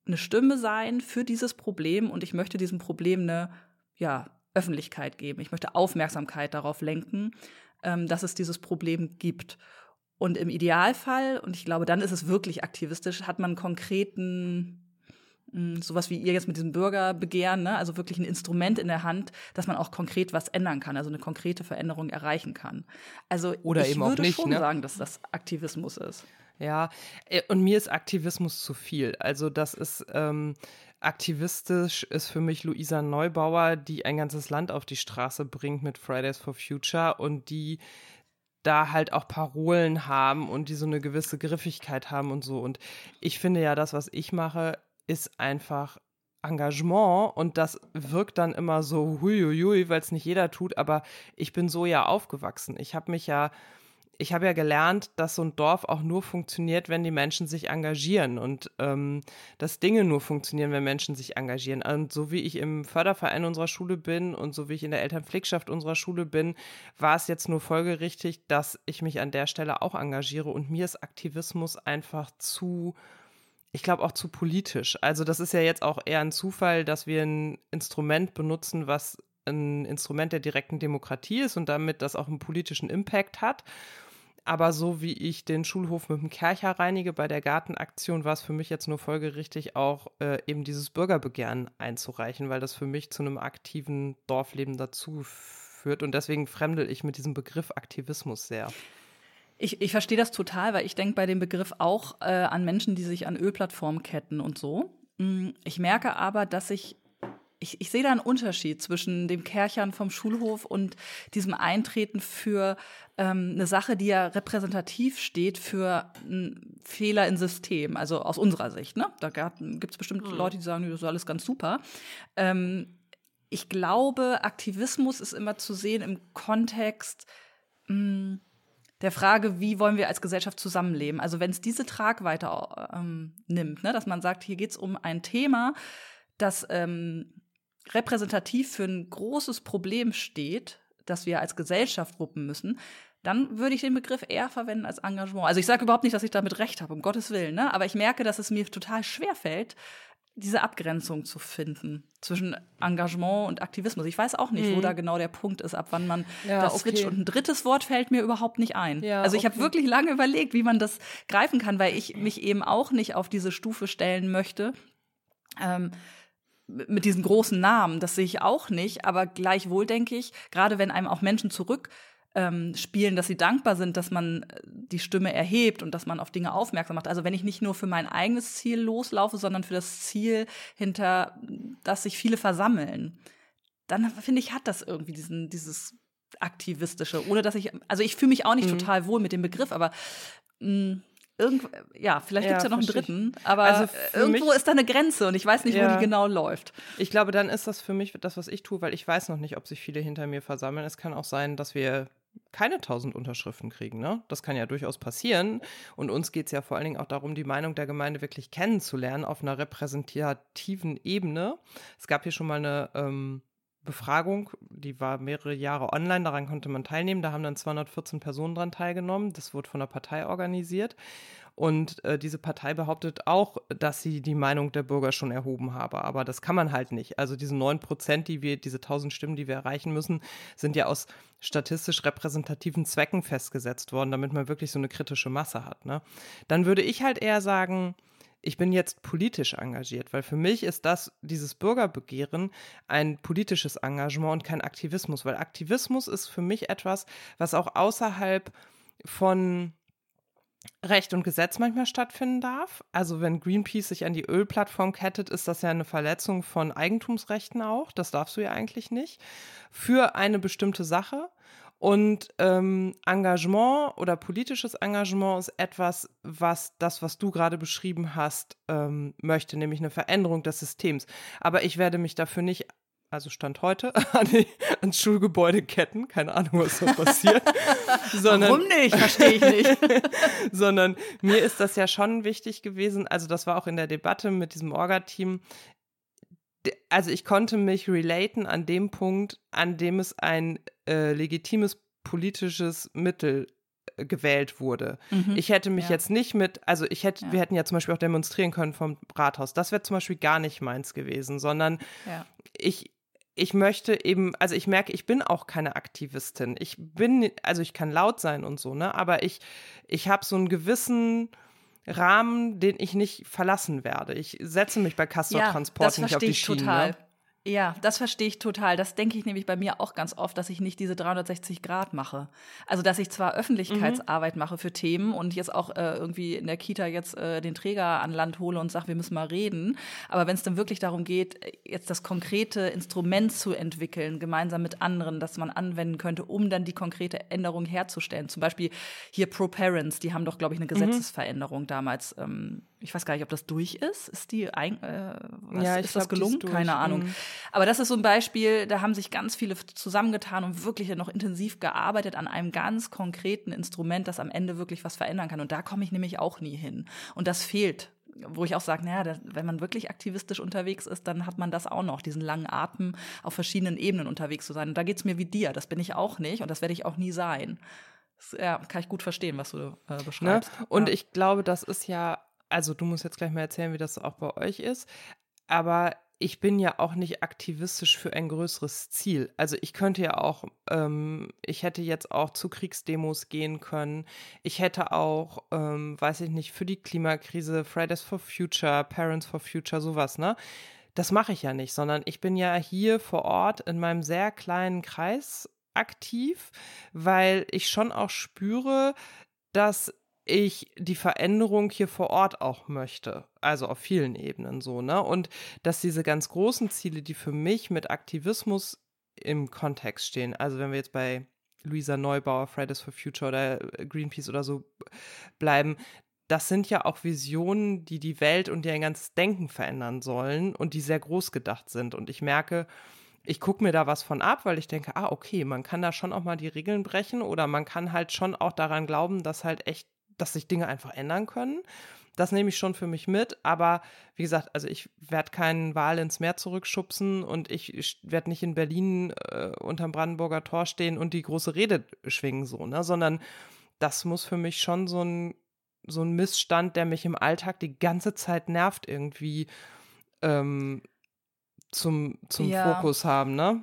eine Stimme sein für dieses Problem und ich möchte diesem Problem eine ja, Öffentlichkeit geben. Ich möchte Aufmerksamkeit darauf lenken, ähm, dass es dieses Problem gibt. Und im Idealfall, und ich glaube, dann ist es wirklich aktivistisch, hat man konkreten, hm, sowas wie ihr jetzt mit diesem Bürgerbegehren, ne? also wirklich ein Instrument in der Hand, dass man auch konkret was ändern kann, also eine konkrete Veränderung erreichen kann. Also Oder ich eben würde auch nicht, schon ne? sagen, dass das Aktivismus ist. Ja, äh, und mir ist Aktivismus zu viel. Also das ist ähm, aktivistisch ist für mich Luisa Neubauer, die ein ganzes Land auf die Straße bringt mit Fridays for Future und die da halt auch Parolen haben und die so eine gewisse Griffigkeit haben und so. Und ich finde ja, das, was ich mache, ist einfach Engagement und das wirkt dann immer so huiuiui, weil es nicht jeder tut, aber ich bin so ja aufgewachsen. Ich habe mich ja ich habe ja gelernt, dass so ein Dorf auch nur funktioniert, wenn die Menschen sich engagieren und ähm, dass Dinge nur funktionieren, wenn Menschen sich engagieren. Und so wie ich im Förderverein unserer Schule bin und so wie ich in der Elternpflegschaft unserer Schule bin, war es jetzt nur folgerichtig, dass ich mich an der Stelle auch engagiere. Und mir ist Aktivismus einfach zu, ich glaube auch zu politisch. Also das ist ja jetzt auch eher ein Zufall, dass wir ein Instrument benutzen, was ein Instrument der direkten Demokratie ist und damit das auch einen politischen Impact hat. Aber so wie ich den Schulhof mit dem Kercher reinige bei der Gartenaktion, war es für mich jetzt nur folgerichtig, auch äh, eben dieses Bürgerbegehren einzureichen, weil das für mich zu einem aktiven Dorfleben dazu führt. Und deswegen fremdel ich mit diesem Begriff Aktivismus sehr. Ich, ich verstehe das total, weil ich denke bei dem Begriff auch äh, an Menschen, die sich an Ölplattformen ketten und so. Mm, ich merke aber, dass ich ich, ich sehe da einen Unterschied zwischen dem Kerchern vom Schulhof und diesem Eintreten für ähm, eine Sache, die ja repräsentativ steht für einen Fehler im System, also aus unserer Sicht. Ne? Da gibt es bestimmt mhm. Leute, die sagen, das ist alles ganz super. Ähm, ich glaube, Aktivismus ist immer zu sehen im Kontext mh, hm, der Frage, wie wollen wir als Gesellschaft zusammenleben. Also wenn es diese Tragweite ähm, nimmt, ne, dass man sagt, hier geht es um ein Thema, das ähm, repräsentativ für ein großes Problem steht, das wir als Gesellschaft wuppen müssen, dann würde ich den Begriff eher verwenden als Engagement. Also ich sage überhaupt nicht, dass ich damit recht habe, um Gottes Willen, ne? aber ich merke, dass es mir total schwer fällt, diese Abgrenzung zu finden zwischen Engagement und Aktivismus. Ich weiß auch nicht, mhm. wo da genau der Punkt ist, ab wann man ja, das okay. switcht. Und ein drittes Wort fällt mir überhaupt nicht ein. Ja, also ich okay. habe wirklich lange überlegt, wie man das greifen kann, weil ich mich eben auch nicht auf diese Stufe stellen möchte. Ähm, mit diesen großen Namen, das sehe ich auch nicht, aber gleichwohl denke ich, gerade wenn einem auch Menschen zurück ähm, spielen, dass sie dankbar sind, dass man äh, die Stimme erhebt und dass man auf Dinge aufmerksam macht. Also wenn ich nicht nur für mein eigenes Ziel loslaufe, sondern für das Ziel, hinter das sich viele versammeln, dann finde ich, hat das irgendwie diesen, dieses aktivistische, ohne dass ich, also ich fühle mich auch nicht mhm. total wohl mit dem Begriff, aber mh, mm, Irgend, ja, vielleicht gibt es ja, noch einen dritten, aber also irgendwo mich, ist da eine Grenze und ich weiß nicht, ja, wo die genau läuft. Ich glaube, dann ist das für mich das, was ich tue, weil ich weiß noch nicht, ob sich viele hinter mir versammeln. Es kann auch sein, dass wir keine tausend Unterschriften kriegen. Ne? Das kann ja durchaus passieren. Und uns geht es ja vor allen Dingen auch darum, die Meinung der Gemeinde wirklich kennenzulernen auf einer repräsentativen Ebene. Es gab hier schon mal eine ähm, Befragung, die war mehrere Jahre online, daran konnte man teilnehmen. Da haben dann 214 Personen daran teilgenommen. Das wurde von der Partei organisiert. Und äh, diese Partei behauptet auch, dass sie die Meinung der Bürger schon erhoben habe. Aber das kann man halt nicht. Also diese 9 Prozent, die wir, diese 1000 Stimmen, die wir erreichen müssen, sind ja aus statistisch repräsentativen Zwecken festgesetzt worden, damit man wirklich so eine kritische Masse hat. Ne? Dann würde ich halt eher sagen, ich bin jetzt politisch engagiert, weil für mich ist das, dieses Bürgerbegehren, ein politisches Engagement und kein Aktivismus, weil Aktivismus ist für mich etwas, was auch außerhalb von Recht und Gesetz manchmal stattfinden darf. Also wenn Greenpeace sich an die Ölplattform kettet, ist das ja eine Verletzung von Eigentumsrechten auch. Das darfst du ja eigentlich nicht. Für eine bestimmte Sache. Und ähm, Engagement oder politisches Engagement ist etwas, was das, was du gerade beschrieben hast, ähm, möchte, nämlich eine Veränderung des Systems. Aber ich werde mich dafür nicht also Stand heute, ans Schulgebäude ketten. Keine Ahnung, was da passiert. sondern, Warum nicht? Verstehe ich nicht. sondern mir ist das ja schon wichtig gewesen. Also, das war auch in der Debatte mit diesem Orga-Team. Also, ich konnte mich relaten an dem Punkt, an dem es ein äh, legitimes politisches Mittel äh, gewählt wurde. Mhm. Ich hätte mich ja. jetzt nicht mit, also ich hätte, ja. wir hätten ja zum Beispiel auch demonstrieren können vom Rathaus. Das wäre zum Beispiel gar nicht meins gewesen, sondern ja. ich, ich möchte eben, also ich merke, ich bin auch keine Aktivistin. Ich bin, also ich kann laut sein und so, ne? Aber ich, ich habe so einen gewissen Rahmen, den ich nicht verlassen werde. Ich setze mich bei Castor Transport nicht auf die Schiene. Total. Ja, das verstehe ich total. Das denke ich nämlich bei mir auch ganz oft, dass ich nicht diese 360 Grad mache. Also, dass ich zwar Öffentlichkeitsarbeit mhm. mache für Themen und jetzt auch äh, irgendwie in der Kita jetzt äh, den Träger an Land hole und sage, wir müssen mal reden. Aber wenn es dann wirklich darum geht, jetzt das konkrete Instrument zu entwickeln, gemeinsam mit anderen, das man anwenden könnte, um dann die konkrete Änderung herzustellen. Zum Beispiel hier Pro Parents, die haben doch, glaube ich, eine mhm. Gesetzesveränderung mhm. damals ähm, ich weiß gar nicht, ob das durch ist. Ist die ein, äh, was, ja, ist das gelungen? Keine Ahnung. Mhm. Aber das ist so ein Beispiel, da haben sich ganz viele zusammengetan und wirklich noch intensiv gearbeitet an einem ganz konkreten Instrument, das am Ende wirklich was verändern kann. Und da komme ich nämlich auch nie hin. Und das fehlt wo ich auch sage, naja, wenn man wirklich aktivistisch unterwegs ist, dann hat man das auch noch, diesen langen Atem auf verschiedenen Ebenen unterwegs zu sein. Und da geht es mir wie dir, das bin ich auch nicht und das werde ich auch nie sein. Das, ja, kann ich gut verstehen, was du äh, beschreibst. Ne? Und ja. ich glaube, das ist ja also du musst jetzt gleich mal erzählen, wie das auch bei euch ist, aber ich bin ja auch nicht aktivistisch für ein größeres Ziel. Also ich könnte ja auch, ähm, ich hätte jetzt auch zu Kriegsdemos gehen können. Ich hätte auch, ähm, weiß ich nicht, für die Klimakrise, Fridays for Future, Parents for Future, sowas, ne? Das mache ich ja nicht, sondern ich bin ja hier vor Ort in meinem sehr kleinen Kreis aktiv, weil ich schon auch spüre, dass ich die Veränderung hier vor Ort auch möchte. Also auf vielen Ebenen so, ne? Und dass diese ganz großen Ziele, die für mich mit Aktivismus im Kontext stehen, also wenn wir jetzt bei Luisa Neubauer, Fridays for Future oder äh, Greenpeace oder so bleiben, das sind ja auch Visionen, die die Welt und ihr ganzes Denken verändern sollen und die sehr groß gedacht sind. Und ich merke, ich gucke mir da was von ab, weil ich denke, ah, okay, man kann da schon auch mal die Regeln brechen oder man kann halt schon auch daran glauben, dass halt echt dass sich Dinge einfach ändern können. Das nehme ich schon für mich mit, aber wie gesagt, also ich werde keinen Wahl ins Meer zurückschubsen und ich werde nicht in Berlin äh, unterm Brandenburger Tor stehen und die große Rede schwingen, so, ne? Sondern das muss für mich schon so ein, so ein Missstand, der mich im Alltag die ganze Zeit nervt, irgendwie ähm, zum, zum Ja. Fokus haben, ne?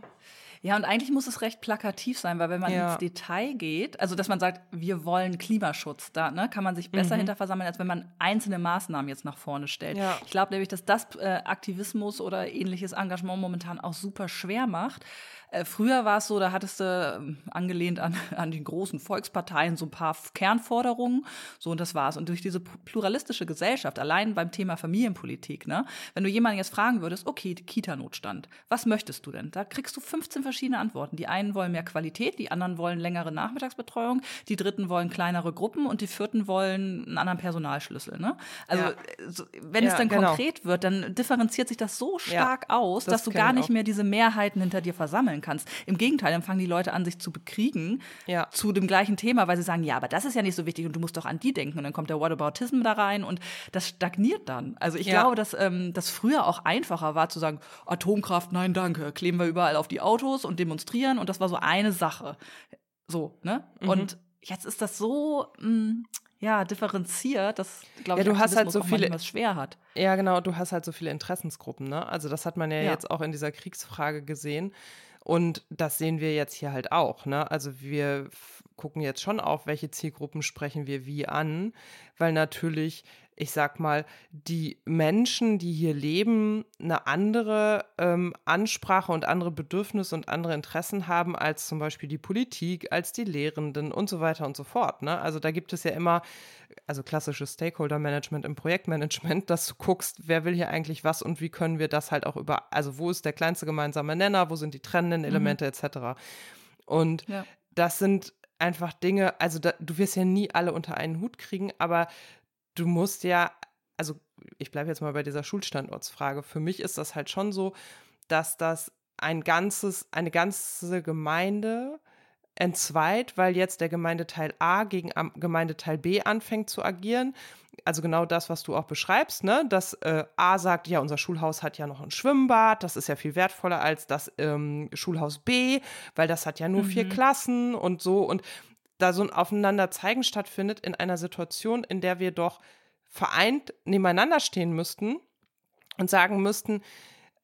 Ja, und eigentlich muss es recht plakativ sein, weil wenn man Ja. ins Detail geht, also dass man sagt, wir wollen Klimaschutz, da ne, kann man sich besser Mhm. hinter versammeln, als wenn man einzelne Maßnahmen jetzt nach vorne stellt. Ja. Ich glaube nämlich, dass das äh, Aktivismus oder ähnliches Engagement momentan auch super schwer macht. Äh, früher war es so, da hattest du ähm, angelehnt an, an die großen Volksparteien so ein paar Kernforderungen, so und das war's. Und durch diese pluralistische Gesellschaft, allein beim Thema Familienpolitik, ne, wenn du jemanden jetzt fragen würdest, okay, Kita-Notstand, was möchtest du denn? Da kriegst du 15 verschiedene Antworten. Die einen wollen mehr Qualität, die anderen wollen längere Nachmittagsbetreuung, die dritten wollen kleinere Gruppen und die vierten wollen einen anderen Personalschlüssel. Ne? Also Ja. äh, wenn es Ja, dann genau. konkret wird, dann differenziert sich das so stark aus, das dass du gar ich nicht mehr diese Mehrheiten hinter dir versammeln kannst. Im Gegenteil, dann fangen die Leute an, sich zu bekriegen Ja. zu dem gleichen Thema, weil sie sagen, ja, aber das ist ja nicht so wichtig und du musst doch an die denken. Und dann kommt der Whataboutism da rein und das stagniert dann. Also ich Ja. glaube, dass ähm, das früher auch einfacher war zu sagen, Atomkraft, nein, danke, kleben wir überall auf die Autos und demonstrieren und das war so eine Sache. So, ne? Mhm. Und jetzt ist das so, mh, ja, differenziert, dass, glaube Ja, ich, du hast halt so viele- es schwer hat. Ja, genau, du hast halt so viele Interessensgruppen, ne? Also das hat man ja, Ja. jetzt auch in dieser Kriegsfrage gesehen. Und das sehen wir jetzt hier halt auch, ne? Also wir gucken jetzt schon auf, welche Zielgruppen sprechen wir wie an, weil natürlich, ich sag mal, die Menschen, die hier leben, eine andere ähm, Ansprache und andere Bedürfnisse und andere Interessen haben als zum Beispiel die Politik, als die Lehrenden und so weiter und so fort. Ne? Also da gibt es ja immer, also klassisches Stakeholder-Management im Projektmanagement, dass du guckst, wer will hier eigentlich was und wie können wir das halt auch über, also wo ist der kleinste gemeinsame Nenner, wo sind die trennenden Elemente etc. Und Ja. das sind einfach Dinge, also da, du wirst ja nie alle unter einen Hut kriegen, aber du musst ja, also ich bleibe jetzt mal bei dieser Schulstandortsfrage. Für mich ist das halt schon so, dass das ein ganzes, eine ganze Gemeinde entzweit, weil jetzt der Gemeindeteil A gegen Gemeindeteil B anfängt zu agieren. Also genau das, was du auch beschreibst, ne? Dass äh, A sagt, ja, unser Schulhaus hat ja noch ein Schwimmbad, das ist ja viel wertvoller als das ähm, Schulhaus B, weil das hat ja nur vier Klassen und so. Und da so ein Aufeinanderzeigen stattfindet in einer Situation, in der wir doch vereint nebeneinander stehen müssten und sagen müssten,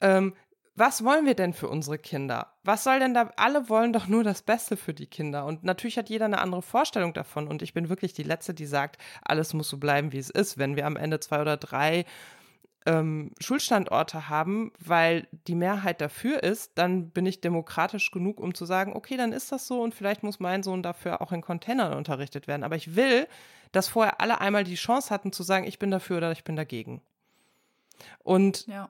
ähm, was wollen wir denn für unsere Kinder? Was soll denn da? Alle wollen doch nur das Beste für die Kinder. Und natürlich hat jeder eine andere Vorstellung davon. Und ich bin wirklich die Letzte, die sagt, alles muss so bleiben, wie es ist. Wenn wir am Ende zwei oder drei ähm, Schulstandorte haben, weil die Mehrheit dafür ist, dann bin ich demokratisch genug, um zu sagen, okay, dann ist das so und vielleicht muss mein Sohn dafür auch in Containern unterrichtet werden. Aber ich will, dass vorher alle einmal die Chance hatten zu sagen, ich bin dafür oder ich bin dagegen. Und Ja.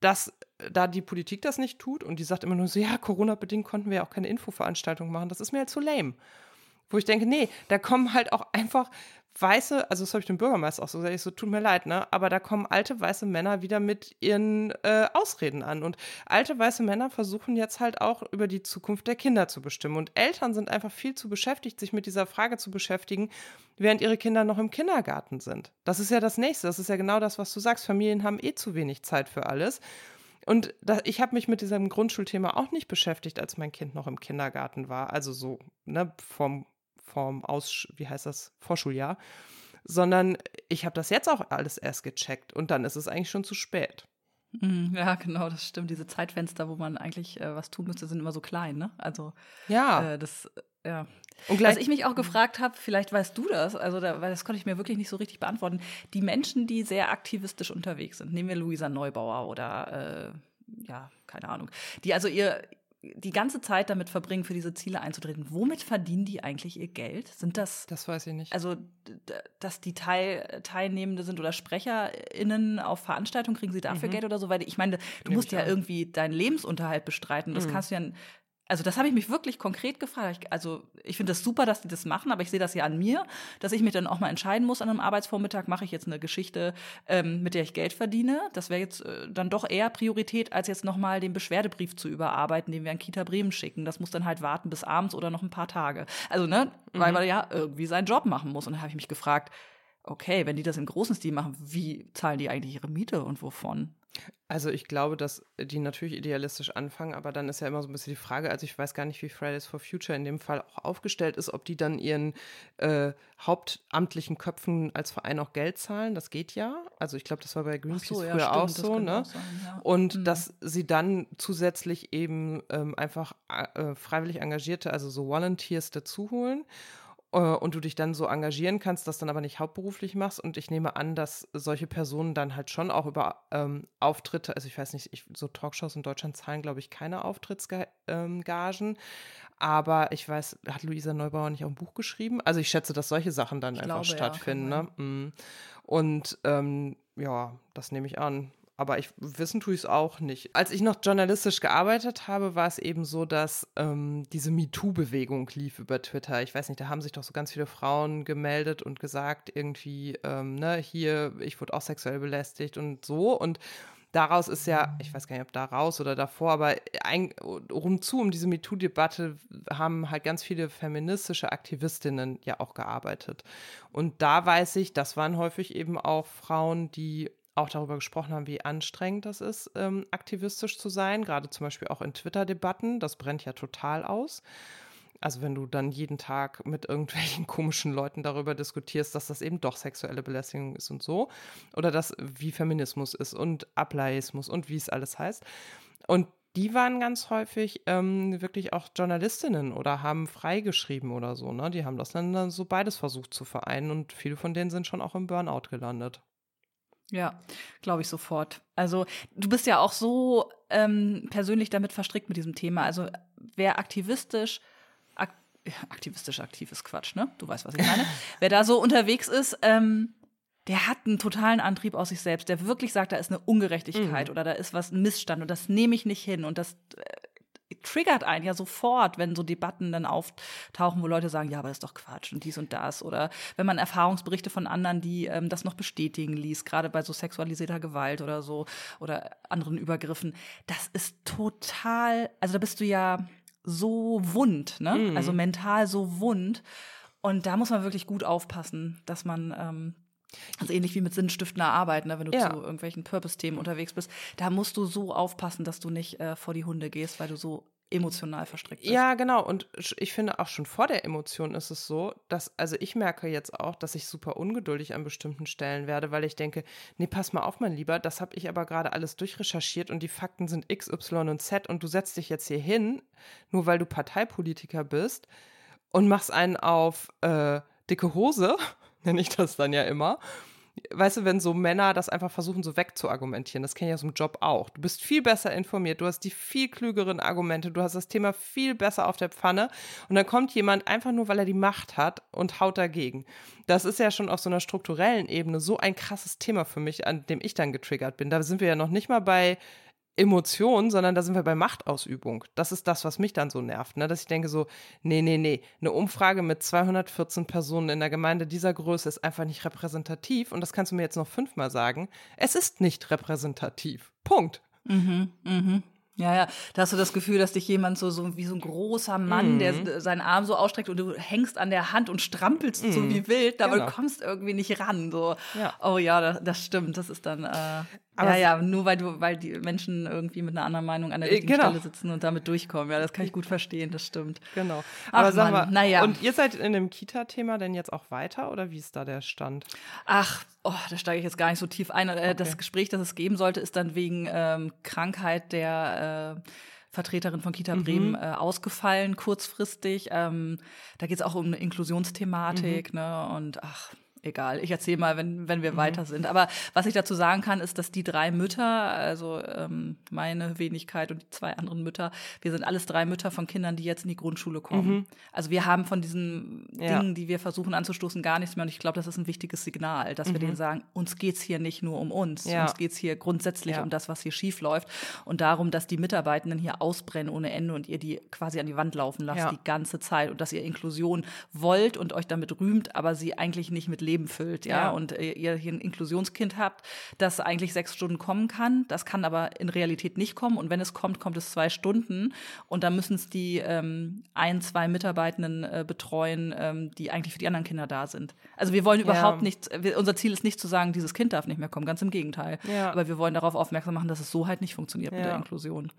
dass da die Politik das nicht tut und die sagt immer nur so, ja, Corona-bedingt konnten wir ja auch keine Infoveranstaltung machen, das ist mir halt zu lame. Wo ich denke, nee, da kommen halt auch einfach weiße, also das habe ich dem Bürgermeister auch so gesagt, ich so, tut mir leid, ne, aber da kommen alte weiße Männer wieder mit ihren äh, Ausreden an und alte weiße Männer versuchen jetzt halt auch über die Zukunft der Kinder zu bestimmen und Eltern sind einfach viel zu beschäftigt, sich mit dieser Frage zu beschäftigen, während ihre Kinder noch im Kindergarten sind. Das ist ja das Nächste, das ist ja genau das, was du sagst, Familien haben eh zu wenig Zeit für alles. Und da, ich habe mich mit diesem Grundschulthema auch nicht beschäftigt, als mein Kind noch im Kindergarten war. Also so, ne, vom, vom Aus, wie heißt das, Vorschuljahr. Sondern ich habe das jetzt auch alles erst gecheckt und dann ist es eigentlich schon zu spät. Mhm, Ja, genau, das stimmt. Diese Zeitfenster, wo man eigentlich äh, was tun müsste, sind immer so klein, ne? Also Ja. äh, das, äh, ja. und gleich, Was ich mich auch gefragt habe, vielleicht weißt du das, also da, weil das konnte ich mir wirklich nicht so richtig beantworten. Die Menschen, die sehr aktivistisch unterwegs sind, nehmen wir Luisa Neubauer oder äh, ja, keine Ahnung, die also ihr die ganze Zeit damit verbringen, für diese Ziele einzutreten. Womit verdienen die eigentlich ihr Geld? Sind das das weiß ich nicht. also, dass die Teil, Teilnehmende sind oder SprecherInnen auf Veranstaltungen, kriegen sie dafür Geld oder so? Weil ich meine, du Mhm. Nehme musst ja an. irgendwie deinen Lebensunterhalt bestreiten. Das Mhm. kannst du ja. Also, das habe ich mich wirklich konkret gefragt. Also, ich finde das super, dass die das machen, aber ich sehe das ja an mir, dass ich mich dann auch mal entscheiden muss an einem Arbeitsvormittag, mache ich jetzt eine Geschichte, ähm, mit der ich Geld verdiene. Das wäre jetzt äh, dann doch eher Priorität, als jetzt nochmal den Beschwerdebrief zu überarbeiten, den wir an Kita Bremen schicken. Das muss dann halt warten bis abends oder noch ein paar Tage. Also, ne, weil Mhm. man ja irgendwie seinen Job machen muss. Und da habe ich mich gefragt, okay, wenn die das im großen Stil machen, wie zahlen die eigentlich ihre Miete und wovon? Also ich glaube, dass die natürlich idealistisch anfangen, aber dann ist ja immer so ein bisschen die Frage, also ich weiß gar nicht, wie Fridays for Future in dem Fall auch aufgestellt ist, ob die dann ihren äh, hauptamtlichen Köpfen als Verein auch Geld zahlen, das geht ja. Also ich glaube, das war bei Greenpeace so, ja, früher stimmt, auch so, ne? Auch sein, ja. Und mhm. dass sie dann zusätzlich eben ähm, einfach äh, freiwillig Engagierte, also so Volunteers dazu holen und du dich dann so engagieren kannst, das dann aber nicht hauptberuflich machst. Und ich nehme an, dass solche Personen dann halt schon auch über ähm, Auftritte, also ich weiß nicht, ich, so Talkshows in Deutschland zahlen, glaube ich, keine Auftrittsgagen. Ähm, aber ich weiß, hat Luisa Neubauer nicht auch ein Buch geschrieben? Also ich schätze, dass solche Sachen dann ich einfach glaube, stattfinden. Ja, ne? Mhm. Und ähm, ja, das nehme ich an aber ich wissen tue ich es auch nicht. Als ich noch journalistisch gearbeitet habe, war es eben so, dass ähm, diese MeToo-Bewegung lief über Twitter. Ich weiß nicht, da haben sich doch so ganz viele Frauen gemeldet und gesagt, irgendwie, ähm, ne, hier, ich wurde auch sexuell belästigt und so. Und daraus ist ja, ich weiß gar nicht, ob daraus oder davor, aber ein, rumzu um diese MeToo-Debatte haben halt ganz viele feministische Aktivistinnen ja auch gearbeitet. Und da weiß ich, das waren häufig eben auch Frauen, die auch darüber gesprochen haben, wie anstrengend das ist, ähm, aktivistisch zu sein, gerade zum Beispiel auch in Twitter-Debatten. Das brennt ja total aus. Also wenn du dann jeden Tag mit irgendwelchen komischen Leuten darüber diskutierst, dass das eben doch sexuelle Belästigung ist und so. Oder das, wie Feminismus ist und Ableismus und wie es alles heißt. Und die waren ganz häufig ähm, wirklich auch Journalistinnen oder haben freigeschrieben oder so. Ne? Die haben das dann so beides versucht zu vereinen und viele von denen sind schon auch im Burnout gelandet. Ja, glaube ich sofort. Also du bist ja auch so ähm, persönlich damit verstrickt mit diesem Thema. Also wer aktivistisch, ak aktivistisch aktiv ist Quatsch, ne? Du weißt, was ich meine. wer da so unterwegs ist, ähm, der hat einen totalen Antrieb aus sich selbst, der wirklich sagt, da ist eine Ungerechtigkeit mhm. oder da ist was ein Missstand und das nehme ich nicht hin und das äh, triggert einen ja sofort, wenn so Debatten dann auftauchen, wo Leute sagen, ja, aber das ist doch Quatsch und dies und das. Oder wenn man Erfahrungsberichte von anderen, die ähm, das noch bestätigen liest, gerade bei so sexualisierter Gewalt oder so oder anderen Übergriffen. Das ist total, also da bist du ja so wund, ne? Mhm. Also mental so wund. Und da muss man wirklich gut aufpassen, dass man ähm, also ähnlich wie mit sinnstiftender Arbeit, ne? wenn du ja. zu irgendwelchen Purpose-Themen unterwegs bist, da musst du so aufpassen, dass du nicht äh, vor die Hunde gehst, weil du so emotional verstrickt bist. Ja, genau. Und ich finde auch schon vor der Emotion ist es so, dass, also ich merke jetzt auch, dass ich super ungeduldig an bestimmten Stellen werde, weil ich denke, nee, pass mal auf, mein Lieber, das habe ich aber gerade alles durchrecherchiert und die Fakten sind X, Y und Z und du setzt dich jetzt hier hin, nur weil du Parteipolitiker bist und machst einen auf äh, dicke Hose nenne ich das dann ja immer. Weißt du, wenn so Männer das einfach versuchen, so wegzuargumentieren, das kenne ich aus dem Job auch. Du bist viel besser informiert, du hast die viel klügeren Argumente, du hast das Thema viel besser auf der Pfanne und dann kommt jemand einfach nur, weil er die Macht hat und haut dagegen. Das ist ja schon auf so einer strukturellen Ebene so ein krasses Thema für mich, an dem ich dann getriggert bin. Da sind wir ja noch nicht mal bei Emotion, sondern da sind wir bei Machtausübung. Das ist das, was mich dann so nervt, ne? dass ich denke so, nee, nee, nee, eine Umfrage mit 214 Personen in der Gemeinde dieser Größe ist einfach nicht repräsentativ und das kannst du mir jetzt noch fünfmal sagen. Es ist nicht repräsentativ. Punkt. Mhm, mhm. Ja, ja, da hast du das Gefühl, dass dich jemand so, so wie so ein großer Mann, mhm. der seinen Arm so ausstreckt und du hängst an der Hand und strampelst mhm. so wie wild, aber genau. du kommst irgendwie nicht ran. So, ja. oh ja, das, das stimmt. Das ist dann, äh, aber ja, ja, nur weil du, weil die Menschen irgendwie mit einer anderen Meinung an der äh, richtigen genau. Stelle sitzen und damit durchkommen. Ja, das kann ich gut verstehen, das stimmt. Genau. Aber Ach, sag mal, naja. Und ihr seid in dem Kita-Thema denn jetzt auch weiter oder wie ist da der Stand? Ach, oh, da steige ich jetzt gar nicht so tief ein. Äh, okay. Das Gespräch, das es geben sollte, ist dann wegen ähm, Krankheit der äh, Vertreterin von Kita Bremen mhm. äh, ausgefallen, kurzfristig. Ähm, da geht es auch um eine Inklusionsthematik, mhm. ne? Und ach, egal, ich erzähle mal, wenn, wenn wir mhm. weiter sind. Aber was ich dazu sagen kann, ist, dass die drei Mütter, also ähm, meine Wenigkeit und die zwei anderen Mütter, wir sind alles drei Mütter von Kindern, die jetzt in die Grundschule kommen. Mhm. Also wir haben von diesen ja. Dingen, die wir versuchen anzustoßen, gar nichts mehr. Und ich glaube, das ist ein wichtiges Signal, dass mhm. wir denen sagen, uns geht's hier nicht nur um uns, ja. uns geht's hier grundsätzlich ja. um das, was hier schief läuft und darum, dass die Mitarbeitenden hier ausbrennen ohne Ende und ihr die quasi an die Wand laufen lasst die ganze Zeit und dass ihr Inklusion wollt und euch damit rühmt, aber sie eigentlich nicht mit Leben Leben füllt, ja, Ja. und äh, ihr hier ein Inklusionskind habt, das eigentlich sechs Stunden kommen kann, das kann aber in Realität nicht kommen und wenn es kommt, kommt es zwei Stunden und dann müssen es die ähm, ein, zwei Mitarbeitenden äh, betreuen, ähm, die eigentlich für die anderen Kinder da sind. Also wir wollen überhaupt nicht, wir, unser Ziel ist nicht zu sagen, dieses Kind darf nicht mehr kommen, ganz im Gegenteil. Ja. Aber wir wollen darauf aufmerksam machen, dass es so halt nicht funktioniert mit Ja. der Inklusion.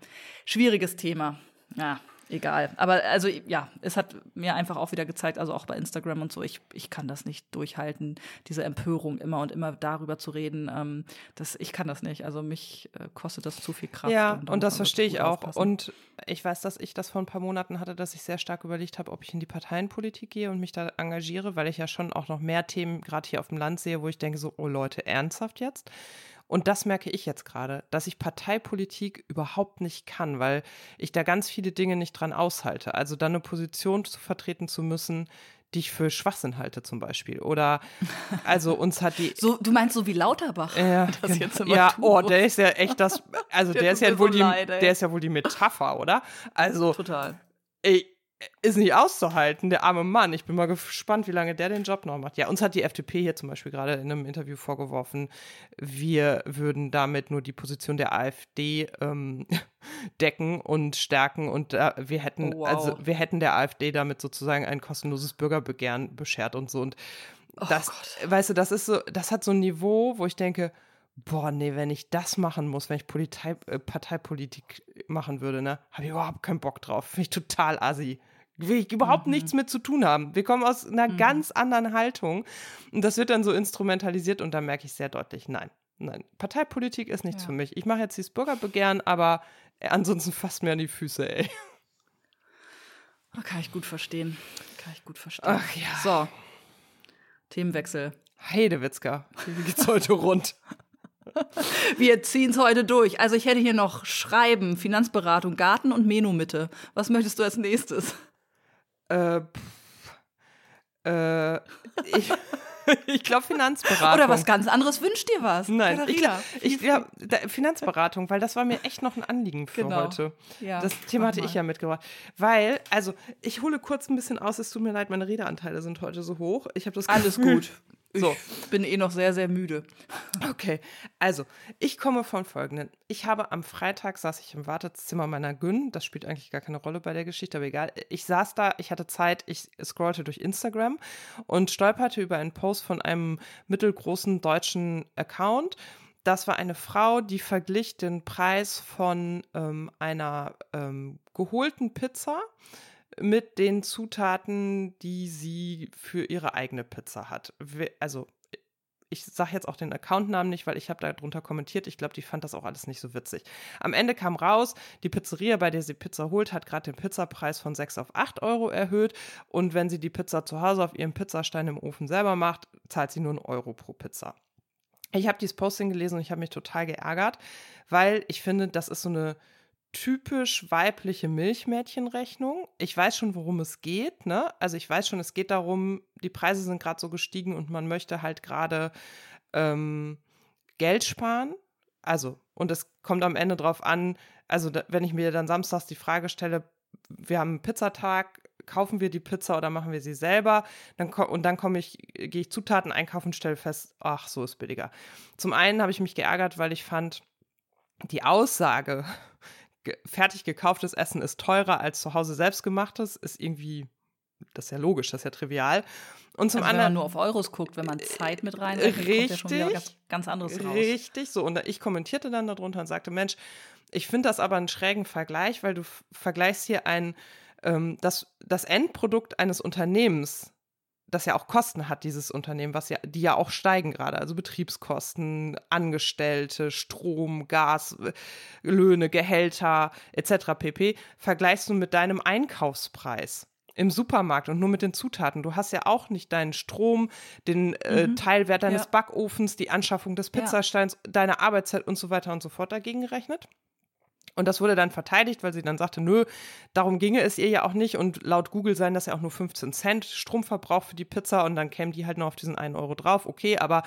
Schwieriges Thema. Ja, egal. Aber also ja, es hat mir einfach auch wieder gezeigt, also auch bei Instagram und so, ich, ich kann das nicht durchhalten, diese Empörung immer und immer darüber zu reden. Ähm, das, ich kann das nicht. Also mich äh, kostet das zu viel Kraft. Ja, da und das verstehe ich auch. aufpassen. Und ich weiß, dass ich das vor ein paar Monaten hatte, dass ich sehr stark überlegt habe, ob ich in die Parteienpolitik gehe und mich da engagiere, weil ich ja schon auch noch mehr Themen gerade hier auf dem Land sehe, wo ich denke so, oh Leute, ernsthaft jetzt? Und das merke ich jetzt gerade, dass ich Parteipolitik überhaupt nicht kann, weil ich da ganz viele Dinge nicht dran aushalte. Also dann eine Position zu vertreten zu müssen, die ich für Schwachsinn halte zum Beispiel. Oder also uns hat die so, du meinst so wie Lauterbach? ja, das genau. jetzt immer ja oh, der ist ja echt das, also der, Der ist ja wohl so die, leid, ey. der ist ja wohl die Metapher, oder? Also, Total. ey, ist nicht auszuhalten, der arme Mann. Ich bin mal gespannt, wie lange der den Job noch macht. Ja, uns hat die FDP hier zum Beispiel gerade in einem Interview vorgeworfen, wir würden damit nur die Position der AfD ähm, decken und stärken und äh, wir hätten, Oh, wow. also wir hätten der AfD damit sozusagen ein kostenloses Bürgerbegehren beschert und so. Und Oh das, weißt du, das ist so, das hat so ein Niveau, wo ich denke, boah, nee, wenn ich das machen muss, wenn ich Politei, äh, Parteipolitik machen würde, ne, habe ich überhaupt keinen Bock drauf. Finde ich total assi. Will ich überhaupt nichts mit zu tun haben. Wir kommen aus einer ganz anderen Haltung. Und das wird dann so instrumentalisiert und da merke ich sehr deutlich, nein, nein, Parteipolitik ist nichts Ja. für mich. Ich mache jetzt dieses Bürgerbegehren, aber äh, ansonsten fasst mir an die Füße, ey. Oh, kann ich gut verstehen. Kann ich gut verstehen. Ach ja. So. Themenwechsel. Heidewitzka, wie geht's heute rund? Wir ziehen es heute durch. Also ich hätte hier noch Schreiben, Finanzberatung, Garten und Menomitte. Was möchtest du als nächstes? Äh, äh, ich, ich glaube Finanzberatung. Oder was ganz anderes? Wünscht dir was? Nein, ich, Katharina, glaub- ich ja, Finanzberatung, weil das war mir echt noch ein Anliegen für Genau. heute. Ja, das Thema hatte ich ja mitgebracht. Weil, also, ich hole kurz ein bisschen aus, es tut mir leid, meine Redeanteile sind heute so hoch. Ich habe das Alles Gefühl, gut. So. Ich bin eh noch sehr, sehr müde. Okay, also ich komme von folgenden. Ich habe am Freitag saß ich im Wartezimmer meiner Gün. Das spielt eigentlich gar keine Rolle bei der Geschichte, aber egal. Ich saß da, ich hatte Zeit, ich scrollte durch Instagram und stolperte über einen Post von einem mittelgroßen deutschen Account. Das war eine Frau, die verglich den Preis von ähm, einer ähm, geholten Pizza mit den Zutaten, die sie für ihre eigene Pizza hat. Also ich sage jetzt auch den Accountnamen nicht, weil ich habe darunter kommentiert. Ich glaube, die fand das auch alles nicht so witzig. Am Ende kam raus, die Pizzeria, bei der sie Pizza holt, hat gerade den Pizzapreis von 6 auf 8 Euro erhöht. Und wenn sie die Pizza zu Hause auf ihrem Pizzastein im Ofen selber macht, zahlt sie nur einen Euro pro Pizza. Ich habe dieses Posting gelesen und ich habe mich total geärgert, weil ich finde, das ist so eine typisch weibliche Milchmädchenrechnung. Ich weiß schon, worum es geht. Ne? Also ich weiß schon, es geht darum, die Preise sind gerade so gestiegen und man möchte halt gerade ähm, Geld sparen. Also, und es kommt am Ende drauf an, also da, wenn ich mir dann samstags die Frage stelle, wir haben einen Pizzatag, kaufen wir die Pizza oder machen wir sie selber? Dann, und dann komme ich, gehe ich Zutaten einkaufen und stelle fest, ach, so ist billiger. Zum einen habe ich mich geärgert, weil ich fand, die Aussage, ge fertig gekauftes Essen ist teurer als zu Hause selbstgemachtes, ist irgendwie, das ist ja logisch, das ist ja trivial. Und zum Also wenn man anderen. nur auf Euros guckt, wenn man Zeit mit rein, kommt ja schon wieder Richtig. ganz, ganz anderes raus. Richtig, so. Und ich kommentierte dann darunter und sagte, Mensch, ich finde das aber einen schrägen Vergleich, weil du vergleichst hier ein, ähm, das, das Endprodukt eines Unternehmens, das ja auch Kosten hat, dieses Unternehmen, was ja, die ja auch steigen gerade, also Betriebskosten, Angestellte, Strom, Gas, äh, Löhne, Gehälter etc. pp. Vergleichst du mit deinem Einkaufspreis im Supermarkt und nur mit den Zutaten. Du hast ja auch nicht deinen Strom, den äh, Teilwert deines Ja. Backofens, die Anschaffung des Ja. Pizzasteins, deine Arbeitszeit und so weiter und so fort dagegen gerechnet. Und das wurde dann verteidigt, weil sie dann sagte, nö, darum ginge es ihr ja auch nicht. Und laut Google seien das ja auch nur 15 Cent Stromverbrauch für die Pizza und dann kämen die halt noch auf diesen 1 Euro drauf. Okay, aber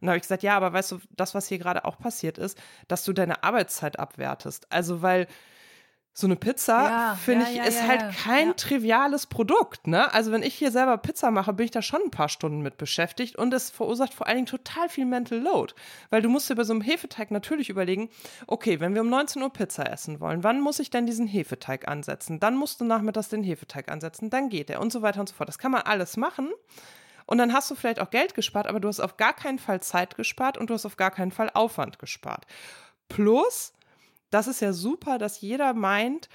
und habe ich gesagt, ja, aber weißt du, das, was hier gerade auch passiert ist, dass du deine Arbeitszeit abwertest. Also, weil So eine Pizza, Ja, finde ja, ich, ja, ist halt kein triviales Produkt, ne? Also wenn ich hier selber Pizza mache, bin ich da schon ein paar Stunden mit beschäftigt und es verursacht vor allen Dingen total viel Mental Load. Weil du musst dir bei so einem Hefeteig natürlich überlegen, okay, wenn wir um 19 Uhr Pizza essen wollen, wann muss ich denn diesen Hefeteig ansetzen? Dann musst du nachmittags den Hefeteig ansetzen, dann geht er und so weiter und so fort. Das kann man alles machen. Und dann hast du vielleicht auch Geld gespart, aber du hast auf gar keinen Fall Zeit gespart und du hast auf gar keinen Fall Aufwand gespart. Plus, das ist ja super, dass jeder meint,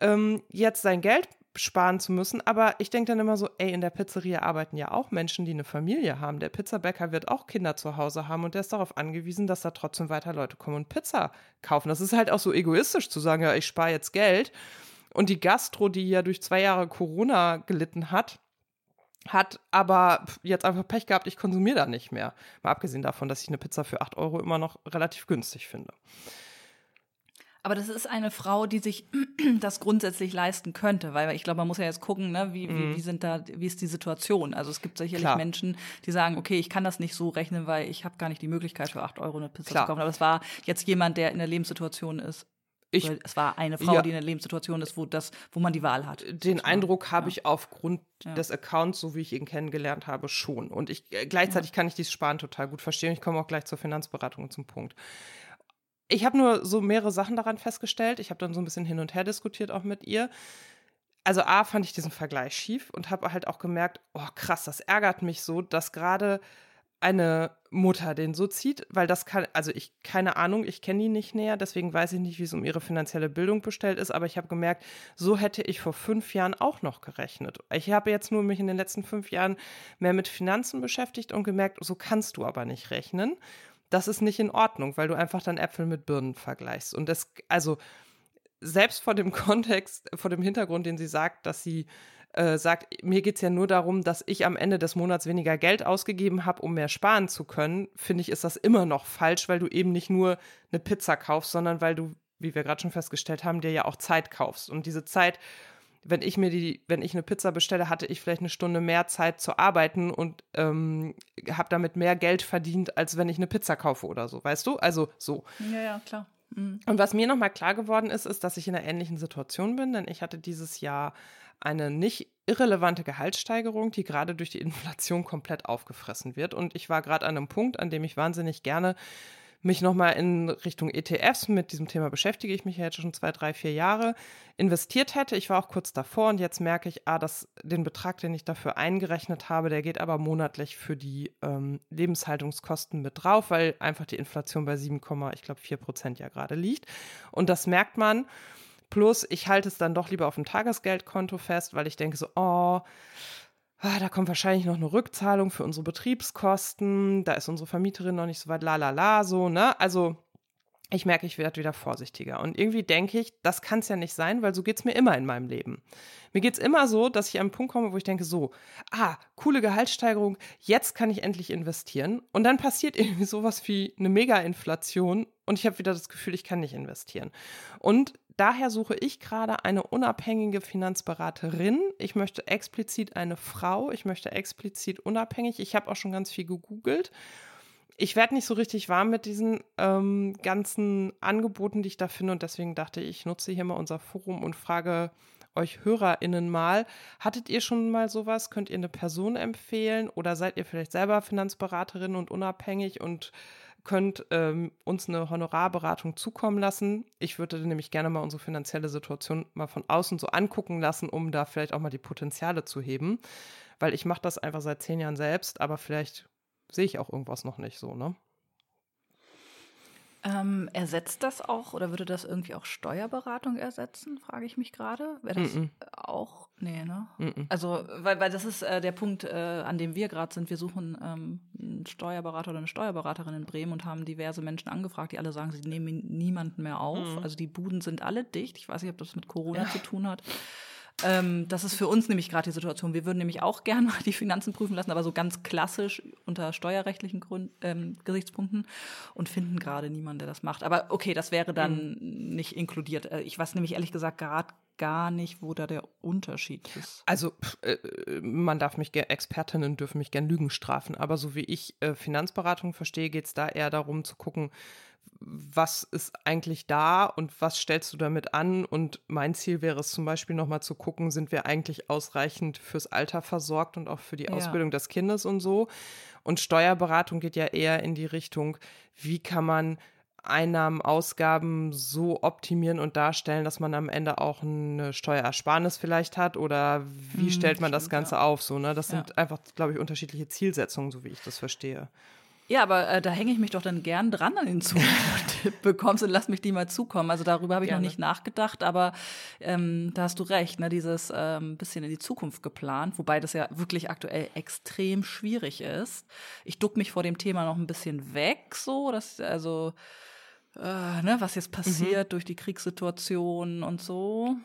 ähm, jetzt sein Geld sparen zu müssen. Aber ich denke dann immer so, ey, in der Pizzeria arbeiten ja auch Menschen, die eine Familie haben. Der Pizzabäcker wird auch Kinder zu Hause haben und der ist darauf angewiesen, dass da trotzdem weiter Leute kommen und Pizza kaufen. Das ist halt auch so egoistisch zu sagen, ja, ich spare jetzt Geld. Und die Gastro, die ja durch zwei Jahre Corona gelitten hat, hat aber jetzt einfach Pech gehabt, ich konsumiere da nicht mehr. Mal abgesehen davon, dass ich eine Pizza für 8 Euro immer noch relativ günstig finde. Aber das ist eine Frau, die sich das grundsätzlich leisten könnte, weil ich glaube, man muss ja jetzt gucken, ne, wie, wie, wie sind da, wie ist die Situation? Also es gibt sicherlich Mhm. Klar. Menschen, die sagen, okay, ich kann das nicht so rechnen, weil ich habe gar nicht die Möglichkeit für acht Euro eine Pizza Klar. zu kaufen. Aber es war jetzt jemand, der in der Lebenssituation ist. Ich- oder es war eine Frau, Ja. die in der Lebenssituation ist, wo das, wo man die Wahl hat. Den Eindruck habe ja. ich aufgrund Ja. des Accounts, so wie ich ihn kennengelernt habe, schon. Und ich äh, gleichzeitig kann ich dieses Sparen total gut verstehen. Ich komme auch gleich zur Finanzberatung zum Punkt. Ich habe nur so mehrere Sachen daran festgestellt. Ich habe dann so ein bisschen hin und her diskutiert auch mit ihr. Also A fand ich diesen Vergleich schief und habe halt auch gemerkt, oh krass, das ärgert mich so, dass gerade eine Mutter den so zieht, weil das kann, also ich, keine Ahnung, ich kenne die nicht näher, deswegen weiß ich nicht, wie es um ihre finanzielle Bildung bestellt ist, aber ich habe gemerkt, so hätte ich vor fünf Jahren auch noch gerechnet. Ich habe jetzt nur mich in den letzten fünf Jahren mehr mit Finanzen beschäftigt und gemerkt, so kannst du aber nicht rechnen. Das ist nicht in Ordnung, weil du einfach dann Äpfel mit Birnen vergleichst. Und das, also selbst vor dem Kontext, vor dem Hintergrund, den sie sagt, dass sie äh, sagt, mir geht es ja nur darum, dass ich am Ende des Monats weniger Geld ausgegeben habe, um mehr sparen zu können, finde ich, ist das immer noch falsch, weil du eben nicht nur eine Pizza kaufst, sondern weil du, wie wir gerade schon festgestellt haben, dir ja auch Zeit kaufst. Und diese Zeit, wenn ich mir die, wenn ich eine Pizza bestelle, hatte ich vielleicht eine Stunde mehr Zeit zu arbeiten und ähm, habe damit mehr Geld verdient, als wenn ich eine Pizza kaufe oder so, weißt du? Also so. Ja, ja, klar. Mhm. Und was mir nochmal klar geworden ist, ist, dass ich in einer ähnlichen Situation bin, denn ich hatte dieses Jahr eine nicht irrelevante Gehaltssteigerung, die gerade durch die Inflation komplett aufgefressen wird. Und ich war gerade an einem Punkt, an dem ich wahnsinnig gerne mich nochmal in Richtung ETFs, mit diesem Thema beschäftige ich mich ja jetzt schon zwei, drei, vier Jahre, investiert hätte. Ich war auch kurz davor und jetzt merke ich, ah, dass den Betrag, den ich dafür eingerechnet habe, der geht aber monatlich für die ähm, Lebenshaltungskosten mit drauf, weil einfach die Inflation bei 7, ich glaube 4 Prozent ja gerade liegt. Und das merkt man. Plus, ich halte es dann doch lieber auf dem Tagesgeldkonto fest, weil ich denke so, oh, ah, da kommt wahrscheinlich noch eine Rückzahlung für unsere Betriebskosten, da ist unsere Vermieterin noch nicht so weit, la la la, so, ne? Also ich merke, ich werde wieder vorsichtiger. Und irgendwie denke ich, das kann es ja nicht sein, weil so geht es mir immer in meinem Leben. Mir geht es immer so, dass ich an einen Punkt komme, wo ich denke, so, ah, coole Gehaltssteigerung, jetzt kann ich endlich investieren. Und dann passiert irgendwie sowas wie eine Mega-Inflation und ich habe wieder das Gefühl, ich kann nicht investieren. Und daher suche ich gerade eine unabhängige Finanzberaterin. Ich möchte explizit eine Frau, ich möchte explizit unabhängig. Ich habe auch schon ganz viel gegoogelt ich werde nicht so richtig warm mit diesen ähm, ganzen Angeboten, die ich da finde. Und deswegen dachte ich, ich nutze hier mal unser Forum und frage euch HörerInnen mal, hattet ihr schon mal sowas? Könnt ihr eine Person empfehlen? Oder seid ihr vielleicht selber Finanzberaterin und unabhängig und könnt ähm, uns eine Honorarberatung zukommen lassen? Ich würde nämlich gerne mal unsere finanzielle Situation mal von außen so angucken lassen, um da vielleicht auch mal die Potenziale zu heben. Weil ich mache das einfach seit zehn Jahren selbst, aber vielleicht sehe ich auch irgendwas noch nicht so, ne? Ähm, ersetzt das auch oder würde das irgendwie auch Steuerberatung ersetzen, frage ich mich gerade. Wäre das Mm-mm. auch? Nee, ne? Mm-mm. Also, weil, weil das ist äh, der Punkt, äh, an dem wir gerade sind. Wir suchen ähm, einen Steuerberater oder eine Steuerberaterin in Bremen und haben diverse Menschen angefragt, die alle sagen, sie nehmen niemanden mehr auf. Mhm. Also die Buden sind alle dicht. Ich weiß nicht, ob das mit Corona zu tun hat. Ähm, das ist für uns nämlich gerade die Situation. Wir würden nämlich auch gerne mal die Finanzen prüfen lassen, aber so ganz klassisch unter steuerrechtlichen Grund, ähm, Gesichtspunkten und finden gerade niemanden, der das macht. Aber okay, das wäre dann nicht inkludiert. Äh, Ich weiß nämlich ehrlich gesagt gerade gar nicht, wo da der Unterschied ist. Also äh, man darf mich, Expertinnen dürfen mich gern Lügen strafen, aber so wie ich äh, Finanzberatung verstehe, geht es da eher darum zu gucken, was ist eigentlich da und was stellst du damit an? Und mein Ziel wäre es zum Beispiel nochmal zu gucken, sind wir eigentlich ausreichend fürs Alter versorgt und auch für die ja. Ausbildung des Kindes und so. Und Steuerberatung geht ja eher in die Richtung, wie kann man Einnahmen, Ausgaben so optimieren und darstellen, dass man am Ende auch eine Steuerersparnis vielleicht hat oder wie hm, stellt man das Ganze ja. auf? So, ne? Das ja. sind einfach, glaube ich, unterschiedliche Zielsetzungen, so wie ich das verstehe. Ja, aber äh, da hänge ich mich doch dann gern dran an den Tipp bekommst und lass mich die mal zukommen. Also darüber habe ich Gerne. noch nicht nachgedacht, aber ähm, da hast du recht, ne, dieses ähm, bisschen in die Zukunft geplant, wobei das ja wirklich aktuell extrem schwierig ist. Ich duck mich vor dem Thema noch ein bisschen weg, so, dass also äh, ne, was jetzt mhm. passiert mhm. durch die Kriegssituation und so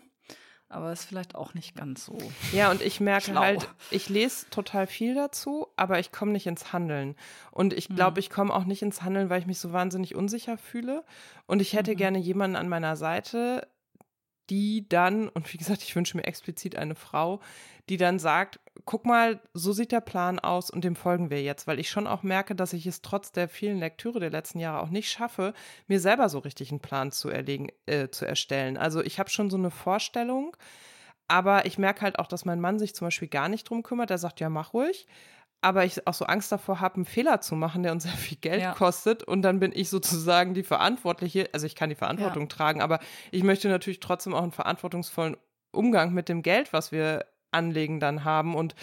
aber ist vielleicht auch nicht ganz so. Ja, und ich merke schlau. halt, ich lese total viel dazu, aber ich komme nicht ins Handeln. Und ich glaube, mhm. ich komme auch nicht ins Handeln, weil ich mich so wahnsinnig unsicher fühle. Und ich hätte mhm. gerne jemanden an meiner Seite, die dann, und wie gesagt, ich wünsche mir explizit eine Frau, die dann sagt, guck mal, so sieht der Plan aus und dem folgen wir jetzt, weil ich schon auch merke, dass ich es trotz der vielen Lektüre der letzten Jahre auch nicht schaffe, mir selber so richtig einen Plan zu erlegen, äh, zu erstellen. Also ich habe schon so eine Vorstellung, aber ich merke halt auch, dass mein Mann sich zum Beispiel gar nicht drum kümmert. Er sagt, ja, mach ruhig aber ich auch so Angst davor habe, einen Fehler zu machen, der uns sehr viel Geld ja. kostet. Und dann bin ich sozusagen die Verantwortliche. Also ich kann die Verantwortung ja. tragen, aber ich möchte natürlich trotzdem auch einen verantwortungsvollen Umgang mit dem Geld, was wir anlegen, dann haben. Und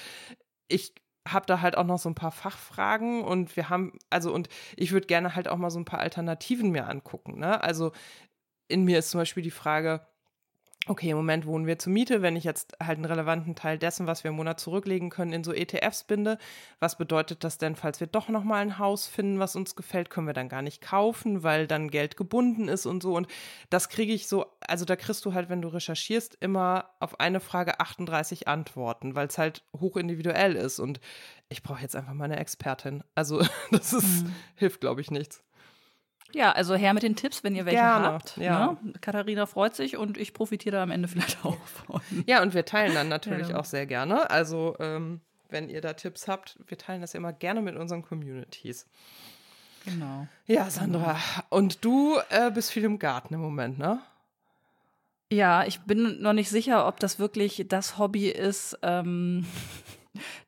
ich habe da halt auch noch so ein paar Fachfragen und wir haben, also und ich würde gerne halt auch mal so ein paar Alternativen mir angucken. Ne? Also in mir ist zum Beispiel die Frage, okay, im Moment wohnen wir zur Miete, wenn ich jetzt halt einen relevanten Teil dessen, was wir im Monat zurücklegen können, in so ETFs binde, was bedeutet das denn, falls wir doch nochmal ein Haus finden, was uns gefällt, können wir dann gar nicht kaufen, weil dann Geld gebunden ist und so. Und das kriege ich so, also da kriegst du halt, wenn du recherchierst, immer auf eine Frage 38 Antworten, weil es halt hochindividuell ist. Und ich brauche jetzt einfach mal eine Expertin. Also das ist, mhm. hilft, glaube ich, nichts. Ja, also her mit den Tipps, wenn ihr welche Gerne, habt. Ja. Ne? Katharina freut sich und ich profitiere da am Ende vielleicht auch von. Ja, und wir teilen dann natürlich ja. auch sehr gerne. Also, ähm, wenn ihr da Tipps habt, wir teilen das ja immer gerne mit unseren Communities. Genau. Ja, Sandra. Und du äh, bist viel im Garten im Moment, ne? Ja, ich bin noch nicht sicher, ob das wirklich das Hobby ist, ähm,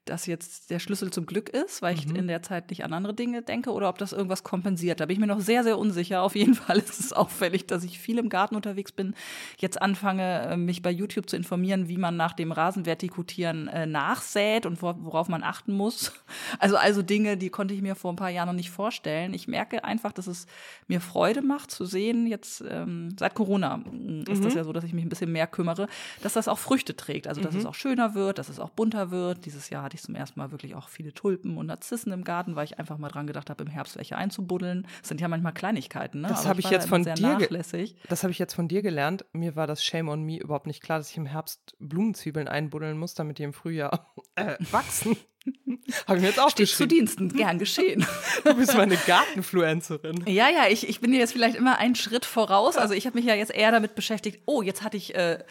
das jetzt der Schlüssel zum Glück ist, weil ich mhm. in der Zeit nicht an andere Dinge denke oder ob das irgendwas kompensiert. Da bin ich mir noch sehr, sehr unsicher. Auf jeden Fall ist es auffällig, dass ich viel im Garten unterwegs bin. Jetzt anfange, äh, mich bei YouTube zu informieren, wie man nach dem Rasenvertikutieren äh, nachsät und worauf man achten muss. Also, also Dinge, die konnte ich mir vor ein paar Jahren noch nicht vorstellen. Ich merke einfach, dass es mir Freude macht zu sehen, jetzt ähm, seit Corona mm, ist mhm. das ja so, dass ich mich ein bisschen mehr kümmere, dass das auch Früchte trägt. Also, dass mhm. es auch schöner wird, dass es auch bunter wird. Dieses Jahr hatte ich zum ersten Mal wirklich auch viele Tulpen und Narzissen im Garten, weil ich einfach mal dran gedacht habe, im Herbst welche einzubuddeln. Das sind ja manchmal Kleinigkeiten, ne? Das habe ich, jetzt von dir Das habe ich jetzt von dir gelernt. Mir war das Shame on Me überhaupt nicht klar, dass ich im Herbst Blumenzwiebeln einbuddeln muss, damit die im Frühjahr äh, wachsen. Habe ich mir jetzt auch Steht zu Diensten, gern geschehen. Du bist meine Gartenfluencerin. Ja, ja, ich, ich bin dir jetzt vielleicht immer einen Schritt voraus. Also ich habe mich ja jetzt eher damit beschäftigt, oh, jetzt hatte ich äh,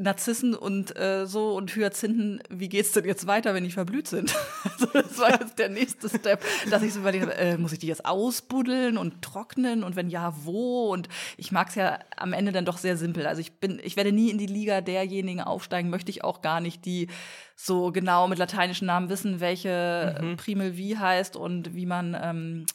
Narzissen und äh, so und Hyazinthen, wie geht's denn jetzt weiter, wenn die verblüht sind? also das war jetzt der nächste Step, dass ich so überlegt habe, äh, muss ich die jetzt ausbuddeln und trocknen und wenn ja, wo? Und ich mag's ja am Ende dann doch sehr simpel. Also ich bin, ich werde nie in die Liga derjenigen aufsteigen, möchte ich auch gar nicht, die so genau mit lateinischen Namen wissen, welche mhm. Primel wie heißt und wie man ähm,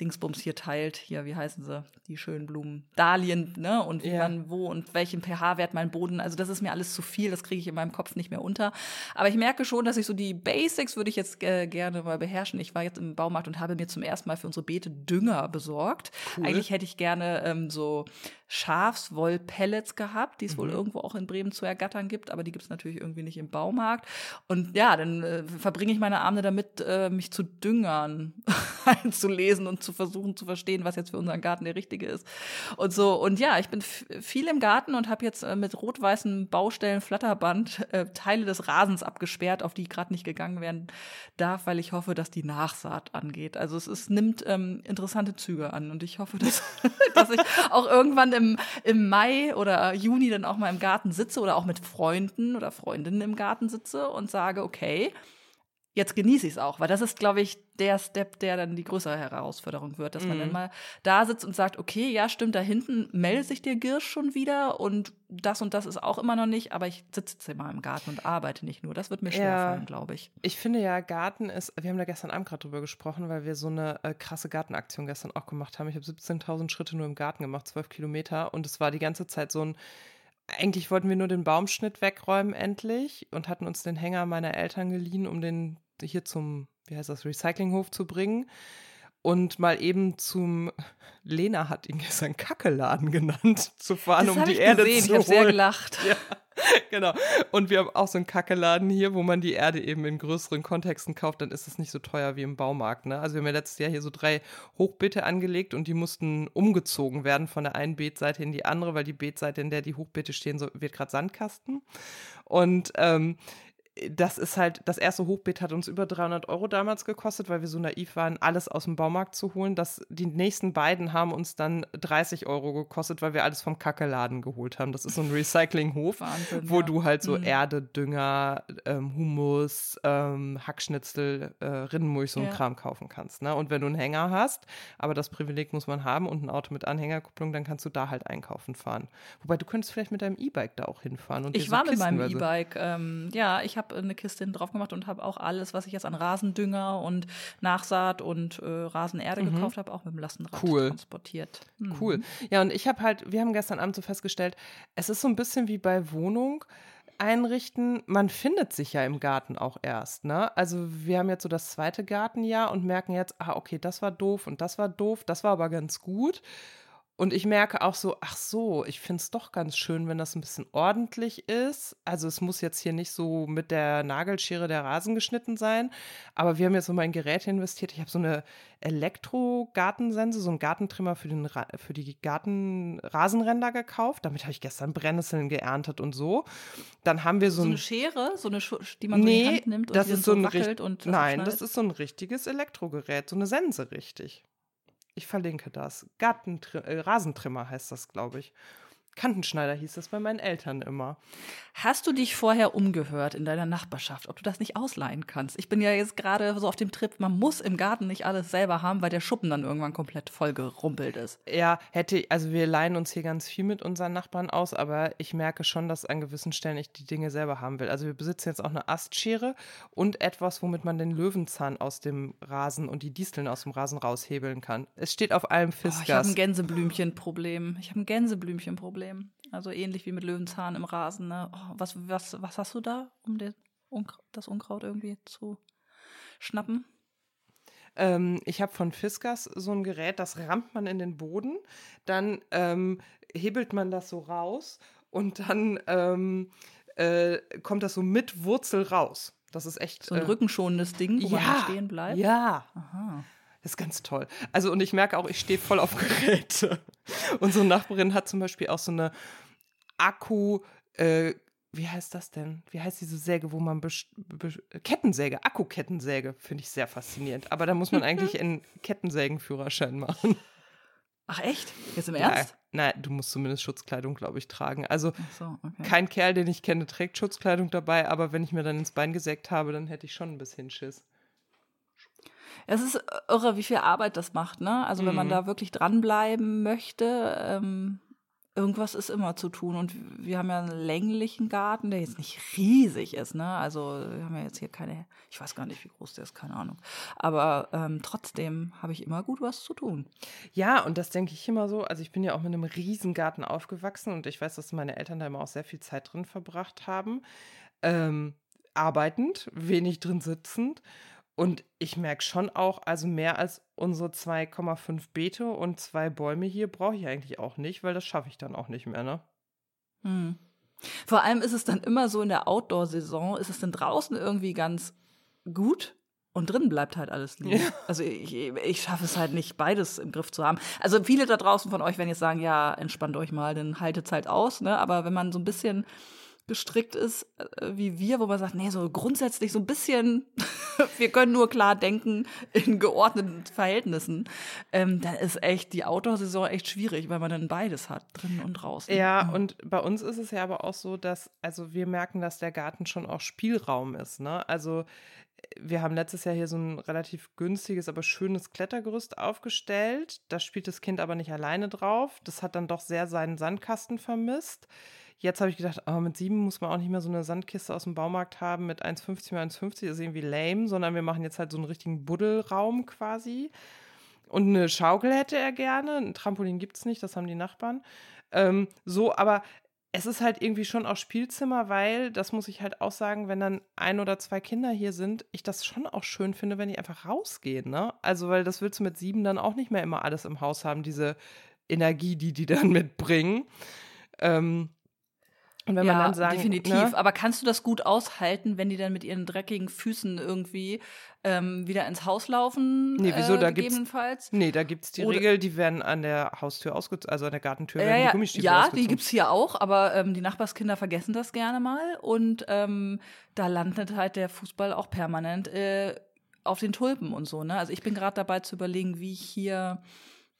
Dingsbums hier teilt. Hier, wie heißen sie? Die schönen Blumen. Dahlien, ne? Und wie ja. man wo und welchen pH-Wert mein Boden. Also das ist mir alles zu viel. Das kriege ich in meinem Kopf nicht mehr unter. Aber ich merke schon, dass ich so die Basics würde ich jetzt äh, gerne mal beherrschen. Ich war jetzt im Baumarkt und habe mir zum ersten Mal für unsere Beete Dünger besorgt. Cool. Eigentlich hätte ich gerne ähm, so Schafswollpellets gehabt, die es mhm. wohl irgendwo auch in Bremen zu ergattern gibt, aber die gibt es natürlich irgendwie nicht im Baumarkt. Und ja, dann äh, verbringe ich meine Abende damit, äh, mich zu düngern, einzulesen und zu versuchen zu verstehen, was jetzt für unseren Garten der richtige ist. Und so, und ja, ich bin viel im Garten und habe jetzt äh, mit rot-weißem Baustellen-Flatterband äh, Teile des Rasens abgesperrt, auf die gerade nicht gegangen werden darf, weil ich hoffe, dass die Nachsaat angeht. Also es ist, nimmt ähm, interessante Züge an und ich hoffe, dass, dass ich auch irgendwann im, im Mai oder Juni dann auch mal im Garten sitze oder auch mit Freunden oder Freundinnen im Garten sitze und sage, okay, jetzt genieße ich es auch, weil das ist, glaube ich, der Step, der dann die größere Herausforderung wird, dass man dann Mhm. mal da sitzt und sagt, okay, ja, stimmt, da hinten meldet sich der Girsch schon wieder und das und das ist auch immer noch nicht, aber ich sitze jetzt mal im Garten und arbeite nicht nur. Das wird mir Ja. schwerfallen, glaube ich. Ich finde ja, Garten ist, wir haben da gestern Abend gerade drüber gesprochen, weil wir so eine äh, krasse Gartenaktion gestern auch gemacht haben. Ich habe 17.000 Schritte nur im Garten gemacht, 12 Kilometer und es war die ganze Zeit so ein, eigentlich wollten wir nur den Baumschnitt wegräumen endlich und hatten uns den Hänger meiner Eltern geliehen, um den hier zum, wie heißt das, Recyclinghof zu bringen. Und mal eben zum, Lena hat ihn gestern Kackeladen genannt, zu fahren, das um die ich Erde gesehen, zu ich habe sehr holen. gelacht. Ja, genau. Und wir haben auch so einen Kackeladen hier, wo man die Erde eben in größeren Kontexten kauft, dann ist es nicht so teuer wie im Baumarkt. Ne? Also wir haben ja letztes Jahr hier so drei Hochbeete angelegt und die mussten umgezogen werden von der einen Beetseite in die andere, weil die Beetseite, in der die Hochbeete stehen, so, wird gerade Sandkasten. Und ähm, das ist halt, das erste Hochbeet hat uns über 300 Euro damals gekostet, weil wir so naiv waren, alles aus dem Baumarkt zu holen. Das, die nächsten beiden haben uns dann 30 Euro gekostet, weil wir alles vom Kackeladen geholt haben. Das ist so ein Recyclinghof, Wahnsinn, wo ja. du halt so Mhm. Erde, Dünger, ähm, Humus, ähm, Hackschnitzel, äh, Rindenmulch, so Ja. Kram kaufen kannst. Ne? Und wenn du einen Hänger hast, aber das Privileg muss man haben und ein Auto mit Anhängerkupplung, dann kannst du da halt einkaufen fahren. Wobei du könntest vielleicht mit deinem E-Bike da auch hinfahren. Und Ich so war mit meinem E-Bike. Ähm, ja, ich habe eine Kiste drauf gemacht und habe auch alles, was ich jetzt an Rasendünger und Nachsaat und äh, Rasenerde gekauft habe, auch mit dem Lastenrad Mhm. Cool. transportiert. Hm. Cool. Ja, und ich habe halt, wir haben gestern Abend so festgestellt, es ist so ein bisschen wie bei Wohnung einrichten, man findet sich ja im Garten auch erst, ne? Also wir haben jetzt so das zweite Gartenjahr und merken jetzt, ah, okay, das war doof und das war doof, das war aber ganz gut. Und ich merke auch so, ach so, ich finde es doch ganz schön, wenn das ein bisschen ordentlich ist. Also es muss jetzt hier nicht so mit der Nagelschere der Rasen geschnitten sein. Aber wir haben jetzt so mal in Geräte investiert. Ich habe so eine Elektro-Gartensense, so einen Gartentrimmer für, den Ra für die Gartenrasenränder gekauft. Damit habe ich gestern Brennnesseln geerntet und so. Dann haben wir so, So ein eine Schere, so eine, Schu die man so in die Hand nimmt und das die ist so ein wackelt und das Nein, das ist so ein richtiges Elektrogerät, so eine Sense richtig. Ich verlinke das. Gartentri äh, Rasentrimmer heißt das, glaube ich. Kantenschneider hieß das bei meinen Eltern immer. Hast du dich vorher umgehört in deiner Nachbarschaft, ob du das nicht ausleihen kannst? Ich bin ja jetzt gerade so auf dem Trip, man muss im Garten nicht alles selber haben, weil der Schuppen dann irgendwann komplett vollgerumpelt ist. Ja, hätte, also wir leihen uns hier ganz viel mit unseren Nachbarn aus, aber ich merke schon, dass an gewissen Stellen ich die Dinge selber haben will. Also wir besitzen jetzt auch eine Astschere und etwas, womit man den Löwenzahn aus dem Rasen und die Disteln aus dem Rasen raushebeln kann. Es steht auf allem Oh, ich habe ein Gänseblümchenproblem. Ich habe ein Gänseblümchenproblem. Also ähnlich wie mit Löwenzahn im Rasen. Ne? Oh, was, was, was hast du da, um den Unkra das Unkraut irgendwie zu schnappen? Ähm, ich habe von Fiskars so ein Gerät, das rammt man in den Boden, dann ähm, hebelt man das so raus und dann ähm, äh, kommt das so mit Wurzel raus. Das ist echt. So ein äh, rückenschonendes Ding, wo man ja, nicht stehen bleibt. Ja, Aha. Das ist ganz toll. Also, und ich merke auch, ich stehe voll auf Geräte. Unsere Nachbarin hat zum Beispiel auch so eine Akku, äh, wie heißt das denn? Wie heißt diese Säge, wo man Kettensäge, Akkukettensäge, finde ich sehr faszinierend. Aber da muss man eigentlich einen Kettensägenführerschein machen. Ach echt? Jetzt im Ernst? Nein, nein, du musst zumindest Schutzkleidung, glaube ich, tragen. Also so, okay. kein Kerl, den ich kenne, trägt Schutzkleidung dabei, aber wenn ich mir dann ins Bein gesägt habe, dann hätte ich schon ein bisschen Schiss. Es ist irre, wie viel Arbeit das macht, ne? Also wenn man Mhm. da wirklich dranbleiben möchte, ähm, irgendwas ist immer zu tun. Und wir haben ja einen länglichen Garten, der jetzt nicht riesig ist, ne? Also wir haben ja jetzt hier keine, ich weiß gar nicht, wie groß der ist, keine Ahnung. Aber ähm, trotzdem habe ich immer gut was zu tun. Ja, und das denke ich immer so. Also ich bin ja auch mit einem Riesengarten aufgewachsen und ich weiß, dass meine Eltern da immer auch sehr viel Zeit drin verbracht haben. Ähm, arbeitend, wenig drin sitzend. Und ich merke schon auch, also mehr als unsere 2,5 Beete und zwei Bäume hier brauche ich eigentlich auch nicht, weil das schaffe ich dann auch nicht mehr, ne? Hm. Vor allem ist es dann immer so in der Outdoor-Saison, ist es dann draußen irgendwie ganz gut und drin bleibt halt alles liegen. Ja. Also ich, ich schaffe es halt nicht, beides im Griff zu haben. Also viele da draußen von euch werden jetzt sagen, ja, entspannt euch mal, dann haltet es halt aus. Ne? Aber wenn man so ein bisschen gestrickt ist äh, wie wir, wo man sagt, nee, so grundsätzlich so ein bisschen, wir können nur klar denken in geordneten Verhältnissen, ähm, dann ist echt die Outdoor-Saison echt schwierig, weil man dann beides hat, drinnen und draußen. Ja, und bei uns ist es ja aber auch so, dass, also wir merken, dass der Garten schon auch Spielraum ist, ne? Also wir haben letztes Jahr hier so ein relativ günstiges, aber schönes Klettergerüst aufgestellt. Da spielt das Kind aber nicht alleine drauf. Das hat dann doch sehr seinen Sandkasten vermisst. Jetzt habe ich gedacht, oh, mit sieben muss man auch nicht mehr so eine Sandkiste aus dem Baumarkt haben mit 1,50 mal 1,50, ist irgendwie lame, sondern wir machen jetzt halt so einen richtigen Buddelraum quasi. Und eine Schaukel hätte er gerne. Ein Trampolin gibt es nicht, das haben die Nachbarn. Ähm, so, aber es ist halt irgendwie schon auch Spielzimmer, weil, das muss ich halt auch sagen, wenn dann ein oder zwei Kinder hier sind, ich das schon auch schön finde, wenn die einfach rausgehen, ne? Also, weil das willst du mit sieben dann auch nicht mehr immer alles im Haus haben, diese Energie, die die dann mitbringen. Ähm, und wenn ja, man dann sagt, definitiv. Ne? Aber kannst du das gut aushalten, wenn die dann mit ihren dreckigen Füßen irgendwie ähm, wieder ins Haus laufen? Nee, wieso? Äh, da gegebenenfalls? Gibt's, nee, da gibt es die Oder, Regel, die werden an der Haustür ausgezogen, also an der Gartentür äh, werden die Gummistiefel Ja, ausgezogen. die gibt es hier auch, aber ähm, die Nachbarskinder vergessen das gerne mal. Und ähm, da landet halt der Fußball auch permanent äh, auf den Tulpen und so. Ne? Also ich bin gerade dabei zu überlegen, wie ich hier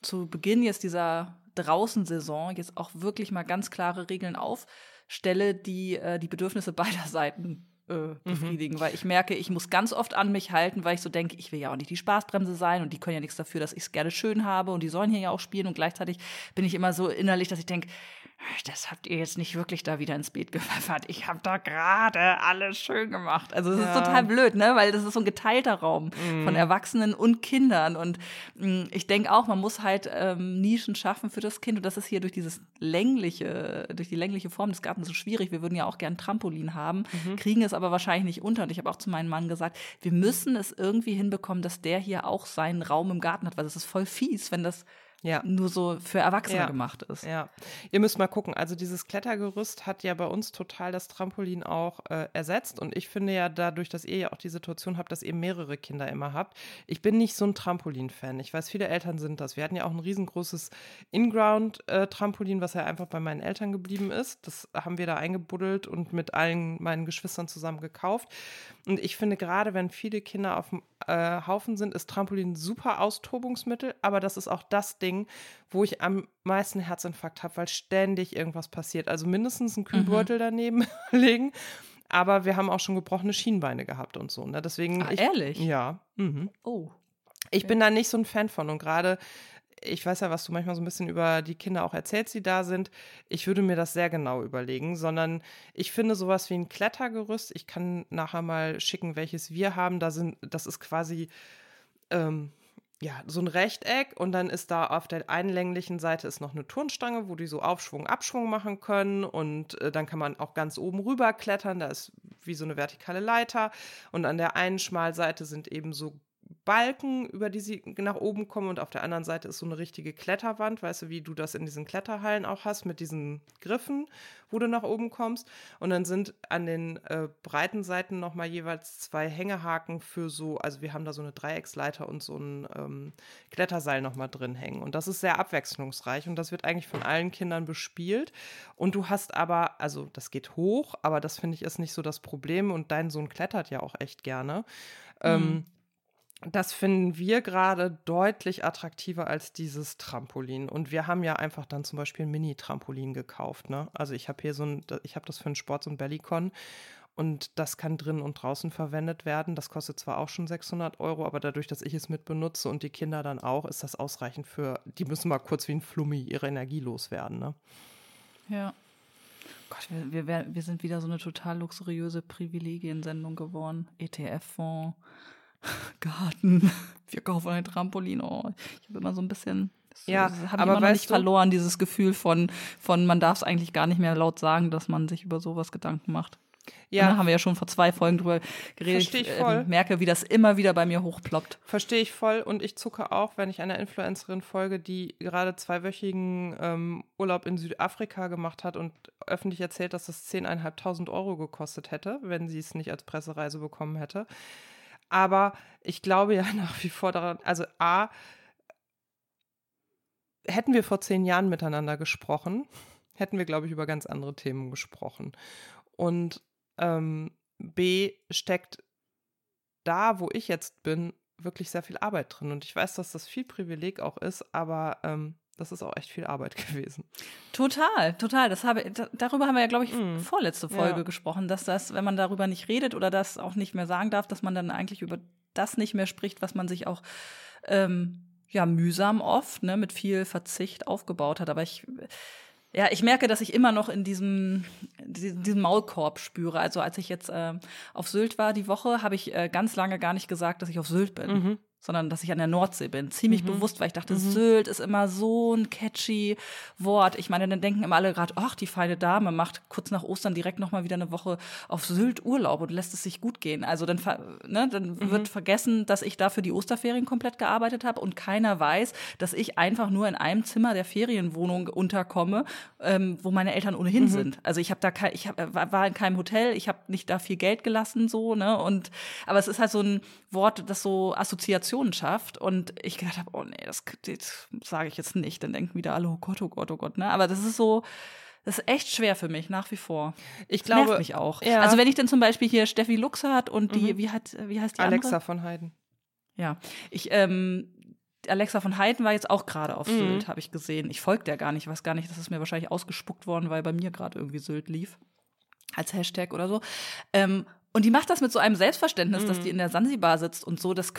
zu Beginn jetzt dieser Draußensaison jetzt auch wirklich mal ganz klare Regeln auf stelle, die äh, die Bedürfnisse beider Seiten äh, mhm. befriedigen, mhm. weil ich merke, ich muss ganz oft an mich halten, weil ich so denke, ich will ja auch nicht die Spaßbremse sein und die können ja nichts dafür, dass ich es gerne schön habe und die sollen hier ja auch spielen und gleichzeitig bin ich immer so innerlich, dass ich denke, das habt ihr jetzt nicht wirklich da wieder ins Beet gepfeffert. Ich habe da gerade alles schön gemacht. Also es ja. ist total blöd, ne? Weil das ist so ein geteilter Raum mhm. von Erwachsenen und Kindern. Und mh, mm, ich denke auch, man muss halt ähm, Nischen schaffen für das Kind. Und das ist hier durch dieses längliche, durch die längliche Form des Gartens so schwierig. Wir würden ja auch gern Trampolin haben, mhm. kriegen es aber wahrscheinlich nicht unter. Und ich habe auch zu meinem Mann gesagt, wir müssen es irgendwie hinbekommen, dass der hier auch seinen Raum im Garten hat, weil das ist voll fies, wenn das ja. nur so für Erwachsene ja. gemacht ist. Ja, ihr müsst mal gucken. Also dieses Klettergerüst hat ja bei uns total das Trampolin auch äh, ersetzt. Und ich finde ja dadurch, dass ihr ja auch die Situation habt, dass ihr mehrere Kinder immer habt, ich bin nicht so ein Trampolin-Fan. Ich weiß, viele Eltern sind das. Wir hatten ja auch ein riesengroßes In-Ground-Trampolin, äh, was ja einfach bei meinen Eltern geblieben ist. Das haben wir da eingebuddelt und mit allen meinen Geschwistern zusammen gekauft. Und ich finde gerade, wenn viele Kinder auf dem äh, Haufen sind, ist Trampolin super Austobungsmittel, aber das ist auch das Ding, wo ich am meisten Herzinfarkt habe, weil ständig irgendwas passiert. Also mindestens einen Kühlbeutel mhm. daneben legen. Aber wir haben auch schon gebrochene Schienbeine gehabt und so. Ne? Deswegen. Ach, ich, ehrlich? Ja. Mhm. Oh. Ich bin da nicht so ein Fan von. Und gerade ich weiß ja, was du manchmal so ein bisschen über die Kinder auch erzählst, die da sind. Ich würde mir das sehr genau überlegen, sondern ich finde sowas wie ein Klettergerüst. Ich kann nachher mal schicken, welches wir haben. Da sind, das ist quasi ähm, ja, so ein Rechteck und dann ist da auf der einlänglichen Seite ist noch eine Turnstange, wo die so Aufschwung, Abschwung machen können und äh, dann kann man auch ganz oben rüber klettern, da ist wie so eine vertikale Leiter und an der einen Schmalseite sind eben so Balken, über die sie nach oben kommen und auf der anderen Seite ist so eine richtige Kletterwand, weißt du, wie du das in diesen Kletterhallen auch hast, mit diesen Griffen, wo du nach oben kommst. Und dann sind an den äh, breiten Seiten nochmal jeweils zwei Hängehaken für so, also wir haben da so eine Dreiecksleiter und so ein ähm, Kletterseil nochmal drin hängen. Und das ist sehr abwechslungsreich und das wird eigentlich von allen Kindern bespielt. Und du hast aber, also das geht hoch, aber das finde ich ist nicht so das Problem und dein Sohn klettert ja auch echt gerne. Ähm, mhm. Ähm, das finden wir gerade deutlich attraktiver als dieses Trampolin. Und wir haben ja einfach dann zum Beispiel ein Mini-Trampolin gekauft. Ne? Also ich habe hier so ein, ich habe das für einen Sport, so ein Bellycon. Und das kann drinnen und draußen verwendet werden. Das kostet zwar auch schon 600 Euro, aber dadurch, dass ich es mit benutze und die Kinder dann auch, ist das ausreichend für, die müssen mal kurz wie ein Flummi ihre Energie loswerden. Ne? Ja. Gott, wir, wir, wir sind wieder so eine total luxuriöse Privilegiensendung geworden. ETF-Fonds. Garten, wir kaufen ein Trampolin. Oh, ich habe immer so ein bisschen, das, ja, ich immer nicht du, verloren, dieses Gefühl von, von man darf es eigentlich gar nicht mehr laut sagen, dass man sich über sowas Gedanken macht. Ja. Da haben wir ja schon vor zwei Folgen drüber geredet. Verstehe ich äh, voll. Ich merke, wie das immer wieder bei mir hochploppt. Verstehe ich voll und ich zucke auch, wenn ich einer Influencerin folge, die gerade zweiwöchigen ähm, Urlaub in Südafrika gemacht hat und öffentlich erzählt, dass das 10.500 Euro gekostet hätte, wenn sie es nicht als Pressereise bekommen hätte. Aber ich glaube ja nach wie vor daran, also A, hätten wir vor zehn Jahren miteinander gesprochen, hätten wir, glaube ich, über ganz andere Themen gesprochen. Und ähm, B steckt da, wo ich jetzt bin, wirklich sehr viel Arbeit drin. Und ich weiß, dass das viel Privileg auch ist, aber ähm, das ist auch echt viel Arbeit gewesen. Total, total. Das habe, darüber haben wir ja, glaube ich, mm. vorletzte Folge ja. gesprochen, dass das, wenn man darüber nicht redet oder das auch nicht mehr sagen darf, dass man dann eigentlich über das nicht mehr spricht, was man sich auch ähm, ja mühsam oft, ne, mit viel Verzicht aufgebaut hat. Aber ich ja, ich merke, dass ich immer noch in diesem, diesem Maulkorb spüre. Also als ich jetzt äh, auf Sylt war die Woche, habe ich äh, ganz lange gar nicht gesagt, dass ich auf Sylt bin. Mhm sondern dass ich an der Nordsee bin. Ziemlich mhm. bewusst, weil ich dachte, mhm. Sylt ist immer so ein catchy Wort. Ich meine, dann denken immer alle gerade, ach, die feine Dame macht kurz nach Ostern direkt nochmal wieder eine Woche auf Sylt Urlaub und lässt es sich gut gehen. Also dann, ne, dann mhm. wird vergessen, dass ich da für die Osterferien komplett gearbeitet habe und keiner weiß, dass ich einfach nur in einem Zimmer der Ferienwohnung unterkomme, ähm, wo meine Eltern ohnehin mhm. sind. Also ich habe da kein, ich hab, war in keinem Hotel, ich habe nicht da viel Geld gelassen so, ne? Und aber es ist halt so ein Wort, das so Assoziation Assoziationen schafft. Und ich gedacht habe, oh nee, das, das sage ich jetzt nicht. Dann denken wieder alle, oh Gott, oh Gott, oh Gott. Ne? Aber das ist so, das ist echt schwer für mich, nach wie vor. Ich glaube. Nervt mich auch. Ja. Also wenn ich dann zum Beispiel hier Steffi Lux hat und die, mhm. wie, hat, wie heißt die Alexa andere? von Heiden. Ja, ich, ähm, Alexa von Heiden war jetzt auch gerade auf mhm. Sylt, habe ich gesehen. Ich folge der gar nicht, ich weiß gar nicht, das ist mir wahrscheinlich ausgespuckt worden, weil bei mir gerade irgendwie Sylt lief. Als Hashtag oder so. Ähm, und die macht das mit so einem Selbstverständnis, mhm. dass die in der Sansibar sitzt und so. Das,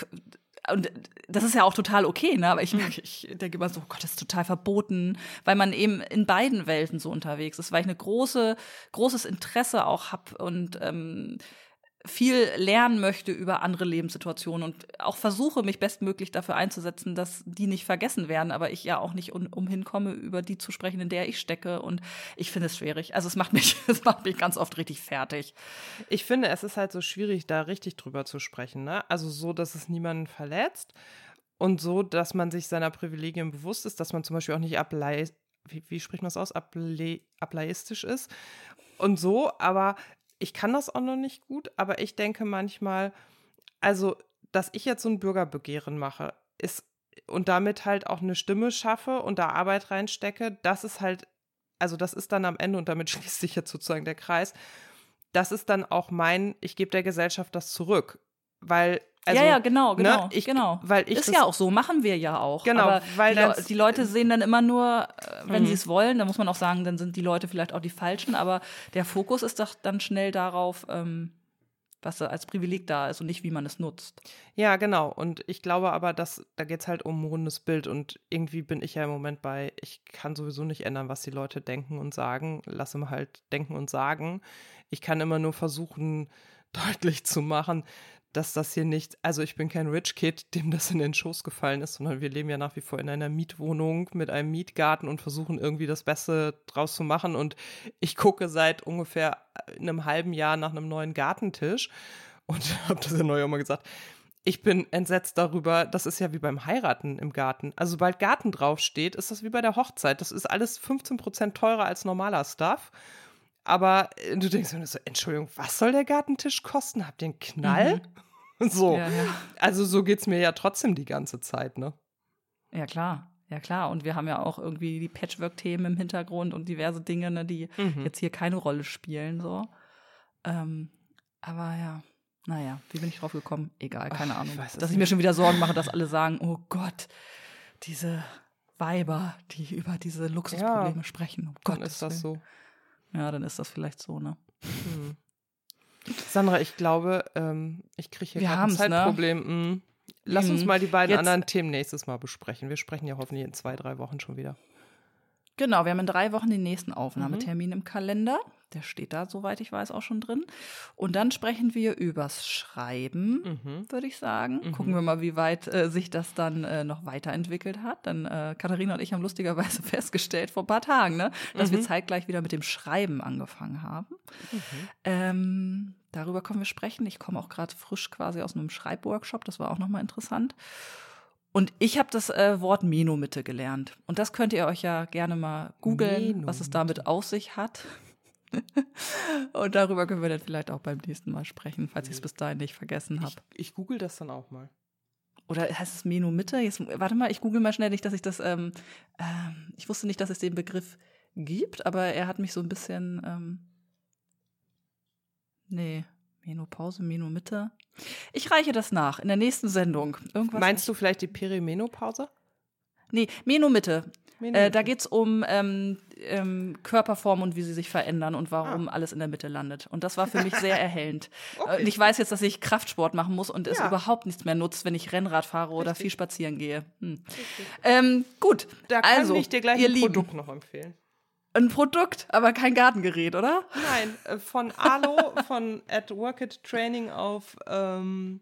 und das ist ja auch total okay, ne? Aber ich merke, mhm. ich denke immer so, oh Gott, das ist total verboten, weil man eben in beiden Welten so unterwegs ist, weil ich eine große, großes Interesse auch habe und ähm, viel lernen möchte über andere Lebenssituationen und auch versuche, mich bestmöglich dafür einzusetzen, dass die nicht vergessen werden, aber ich ja auch nicht um, umhin komme, über die zu sprechen, in der ich stecke. Und ich finde es schwierig. Also es macht mich, es macht mich ganz oft richtig fertig. Ich finde, es ist halt so schwierig, da richtig drüber zu sprechen. Ne? Also so, dass es niemanden verletzt und so, dass man sich seiner Privilegien bewusst ist, dass man zum Beispiel auch nicht ablei wie, wie spricht man das aus? Able ableistisch ist und so, aber ich kann das auch noch nicht gut, aber ich denke manchmal, also, dass ich jetzt so ein Bürgerbegehren mache, ist und damit halt auch eine Stimme schaffe und da Arbeit reinstecke, das ist halt, also das ist dann am Ende, und damit schließt sich jetzt sozusagen der Kreis, das ist dann auch mein, ich gebe der Gesellschaft das zurück. Weil also, ja, ja, genau, genau, ne, ich, genau. Weil ich ist ja auch so, machen wir ja auch. Genau, aber weil die, die, Leute sehen dann immer nur, äh, wenn mhm. sie es wollen, dann muss man auch sagen, dann sind die Leute vielleicht auch die falschen, aber der Fokus ist doch dann schnell darauf, ähm, was als Privileg da ist und nicht, wie man es nutzt. Ja, genau. Und ich glaube aber, dass da geht es halt um ein rundes Bild und irgendwie bin ich ja im Moment bei, ich kann sowieso nicht ändern, was die Leute denken und sagen. Lass immer halt denken und sagen. Ich kann immer nur versuchen, deutlich zu machen, dass das hier nicht, also ich bin kein Rich Kid, dem das in den Schoß gefallen ist, sondern wir leben ja nach wie vor in einer Mietwohnung mit einem Mietgarten und versuchen irgendwie das Beste draus zu machen. Und ich gucke seit ungefähr einem halben Jahr nach einem neuen Gartentisch und habe das ja neu mal gesagt. Ich bin entsetzt darüber, das ist ja wie beim Heiraten im Garten. Also sobald Garten draufsteht, ist das wie bei der Hochzeit. Das ist alles 15 Prozent teurer als normaler Stuff. Aber äh, du denkst mir so, Entschuldigung, was soll der Gartentisch kosten? Habt ihr einen Knall? Mhm. So. Ja, ja. Also so geht es mir ja trotzdem die ganze Zeit, ne? Ja, klar. Ja, klar. Und wir haben ja auch irgendwie die Patchwork-Themen im Hintergrund und diverse Dinge, ne, die mhm. jetzt hier keine Rolle spielen, so. Ähm, aber ja, naja, wie bin ich drauf gekommen? Egal, keine Ach, Ahnung. Ich dass ich mir schon wieder Sorgen mache, dass alle sagen, oh Gott, diese Weiber, die über diese Luxusprobleme ja, sprechen. Oh Gott, ist das so. Ja, dann ist das vielleicht so, ne? Hm. Sandra, ich glaube, ähm, ich kriege hier gerade ein ne? Zeitproblem. Ne? Lass uns mhm. mal die beiden Jetzt, anderen Themen nächstes Mal besprechen. Wir sprechen ja hoffentlich in zwei, drei Wochen schon wieder. Genau, wir haben in drei Wochen den nächsten Aufnahmetermin mhm. im Kalender. Der steht da, soweit ich weiß, auch schon drin. Und dann sprechen wir übers Schreiben, mhm. würde ich sagen. Mhm. Gucken wir mal, wie weit äh, sich das dann äh, noch weiterentwickelt hat. Dann äh, Katharina und ich haben lustigerweise festgestellt vor ein paar Tagen, ne, dass wir mhm. zeitgleich wieder mit dem Schreiben angefangen haben. Mhm. Ähm, darüber können wir sprechen. Ich komme auch gerade frisch quasi aus einem Schreibworkshop. Das war auch nochmal interessant. Und ich habe das äh, Wort Menomitte gelernt. Und das könnt ihr euch ja gerne mal googeln, was es damit auf sich hat. und darüber können wir dann vielleicht auch beim nächsten Mal sprechen, falls ich es bis dahin nicht vergessen habe. Ich, ich, google das dann auch mal. Oder heißt es Menomitte? Jetzt, warte mal, ich google mal schnell nicht, dass ich das. Ähm, ähm, ich wusste nicht, dass es den Begriff gibt, aber er hat mich so ein bisschen. Ähm, Nee. Menopause, Menomitte. Ich reiche das nach in der nächsten Sendung. Irgendwas Meinst du vielleicht die Perimenopause? Nee, Menomitte. Äh, da geht es um ähm, ähm, Körperform und wie sie sich verändern und warum ah. alles in der Mitte landet. Und das war für mich sehr erhellend. okay. Und ich weiß jetzt, dass ich Kraftsport machen muss und ja. es überhaupt nichts mehr nutzt, wenn ich Rennrad fahre oder Richtig. viel spazieren gehe. Hm. Ähm, gut, da kann also, ich dir gleich ein Lieben. Produkt noch empfehlen. Ein Produkt, aber kein Gartengerät, oder? Nein, äh, von Alo, von At Work It Training auf ähm,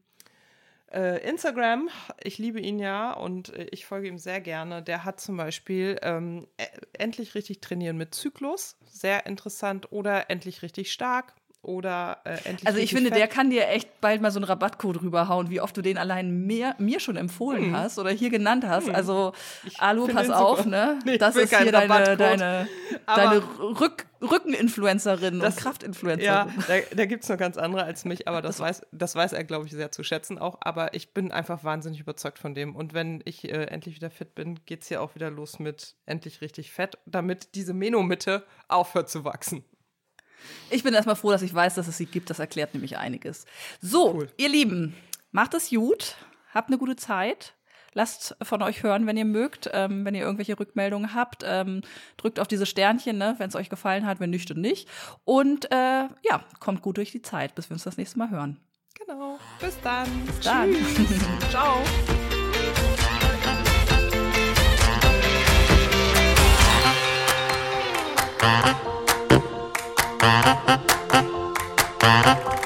äh, Instagram. Ich liebe ihn ja und äh, ich folge ihm sehr gerne. Der hat zum Beispiel ähm, e, endlich richtig trainieren mit Zyklus, sehr interessant, oder endlich richtig stark oder äh, endlich. Also ich finde, fett. der kann dir echt bald mal so einen Rabattcode rüberhauen, wie oft du den allein mehr, mir schon empfohlen hm. hast oder hier genannt hast. Hm. Also ich Alu, pass auf, ne? Nee, das ist hier deine, deine, deine Rück, Rückeninfluencerin und Kraftinfluencerin. Ja, da, da gibt es noch ganz andere als mich, aber das, das weiß, das weiß er, glaube ich, sehr zu schätzen auch. Aber ich bin einfach wahnsinnig überzeugt von dem. Und wenn ich äh, endlich wieder fit bin, geht es hier auch wieder los mit endlich richtig fett, damit diese Menomitte aufhört zu wachsen. Ich bin erstmal froh, dass ich weiß, dass es sie gibt. Das erklärt nämlich einiges. So, cool. ihr Lieben, macht es gut. Habt eine gute Zeit. Lasst von euch hören, wenn ihr mögt. Ähm, wenn ihr irgendwelche Rückmeldungen habt, ähm, drückt auf diese Sternchen, ne, wenn es euch gefallen hat, wenn nicht und nicht. Und äh, ja, kommt gut durch die Zeit, bis wir uns das nächste Mal hören. Genau. Bis dann. Bis dann. Ciao. Thank you.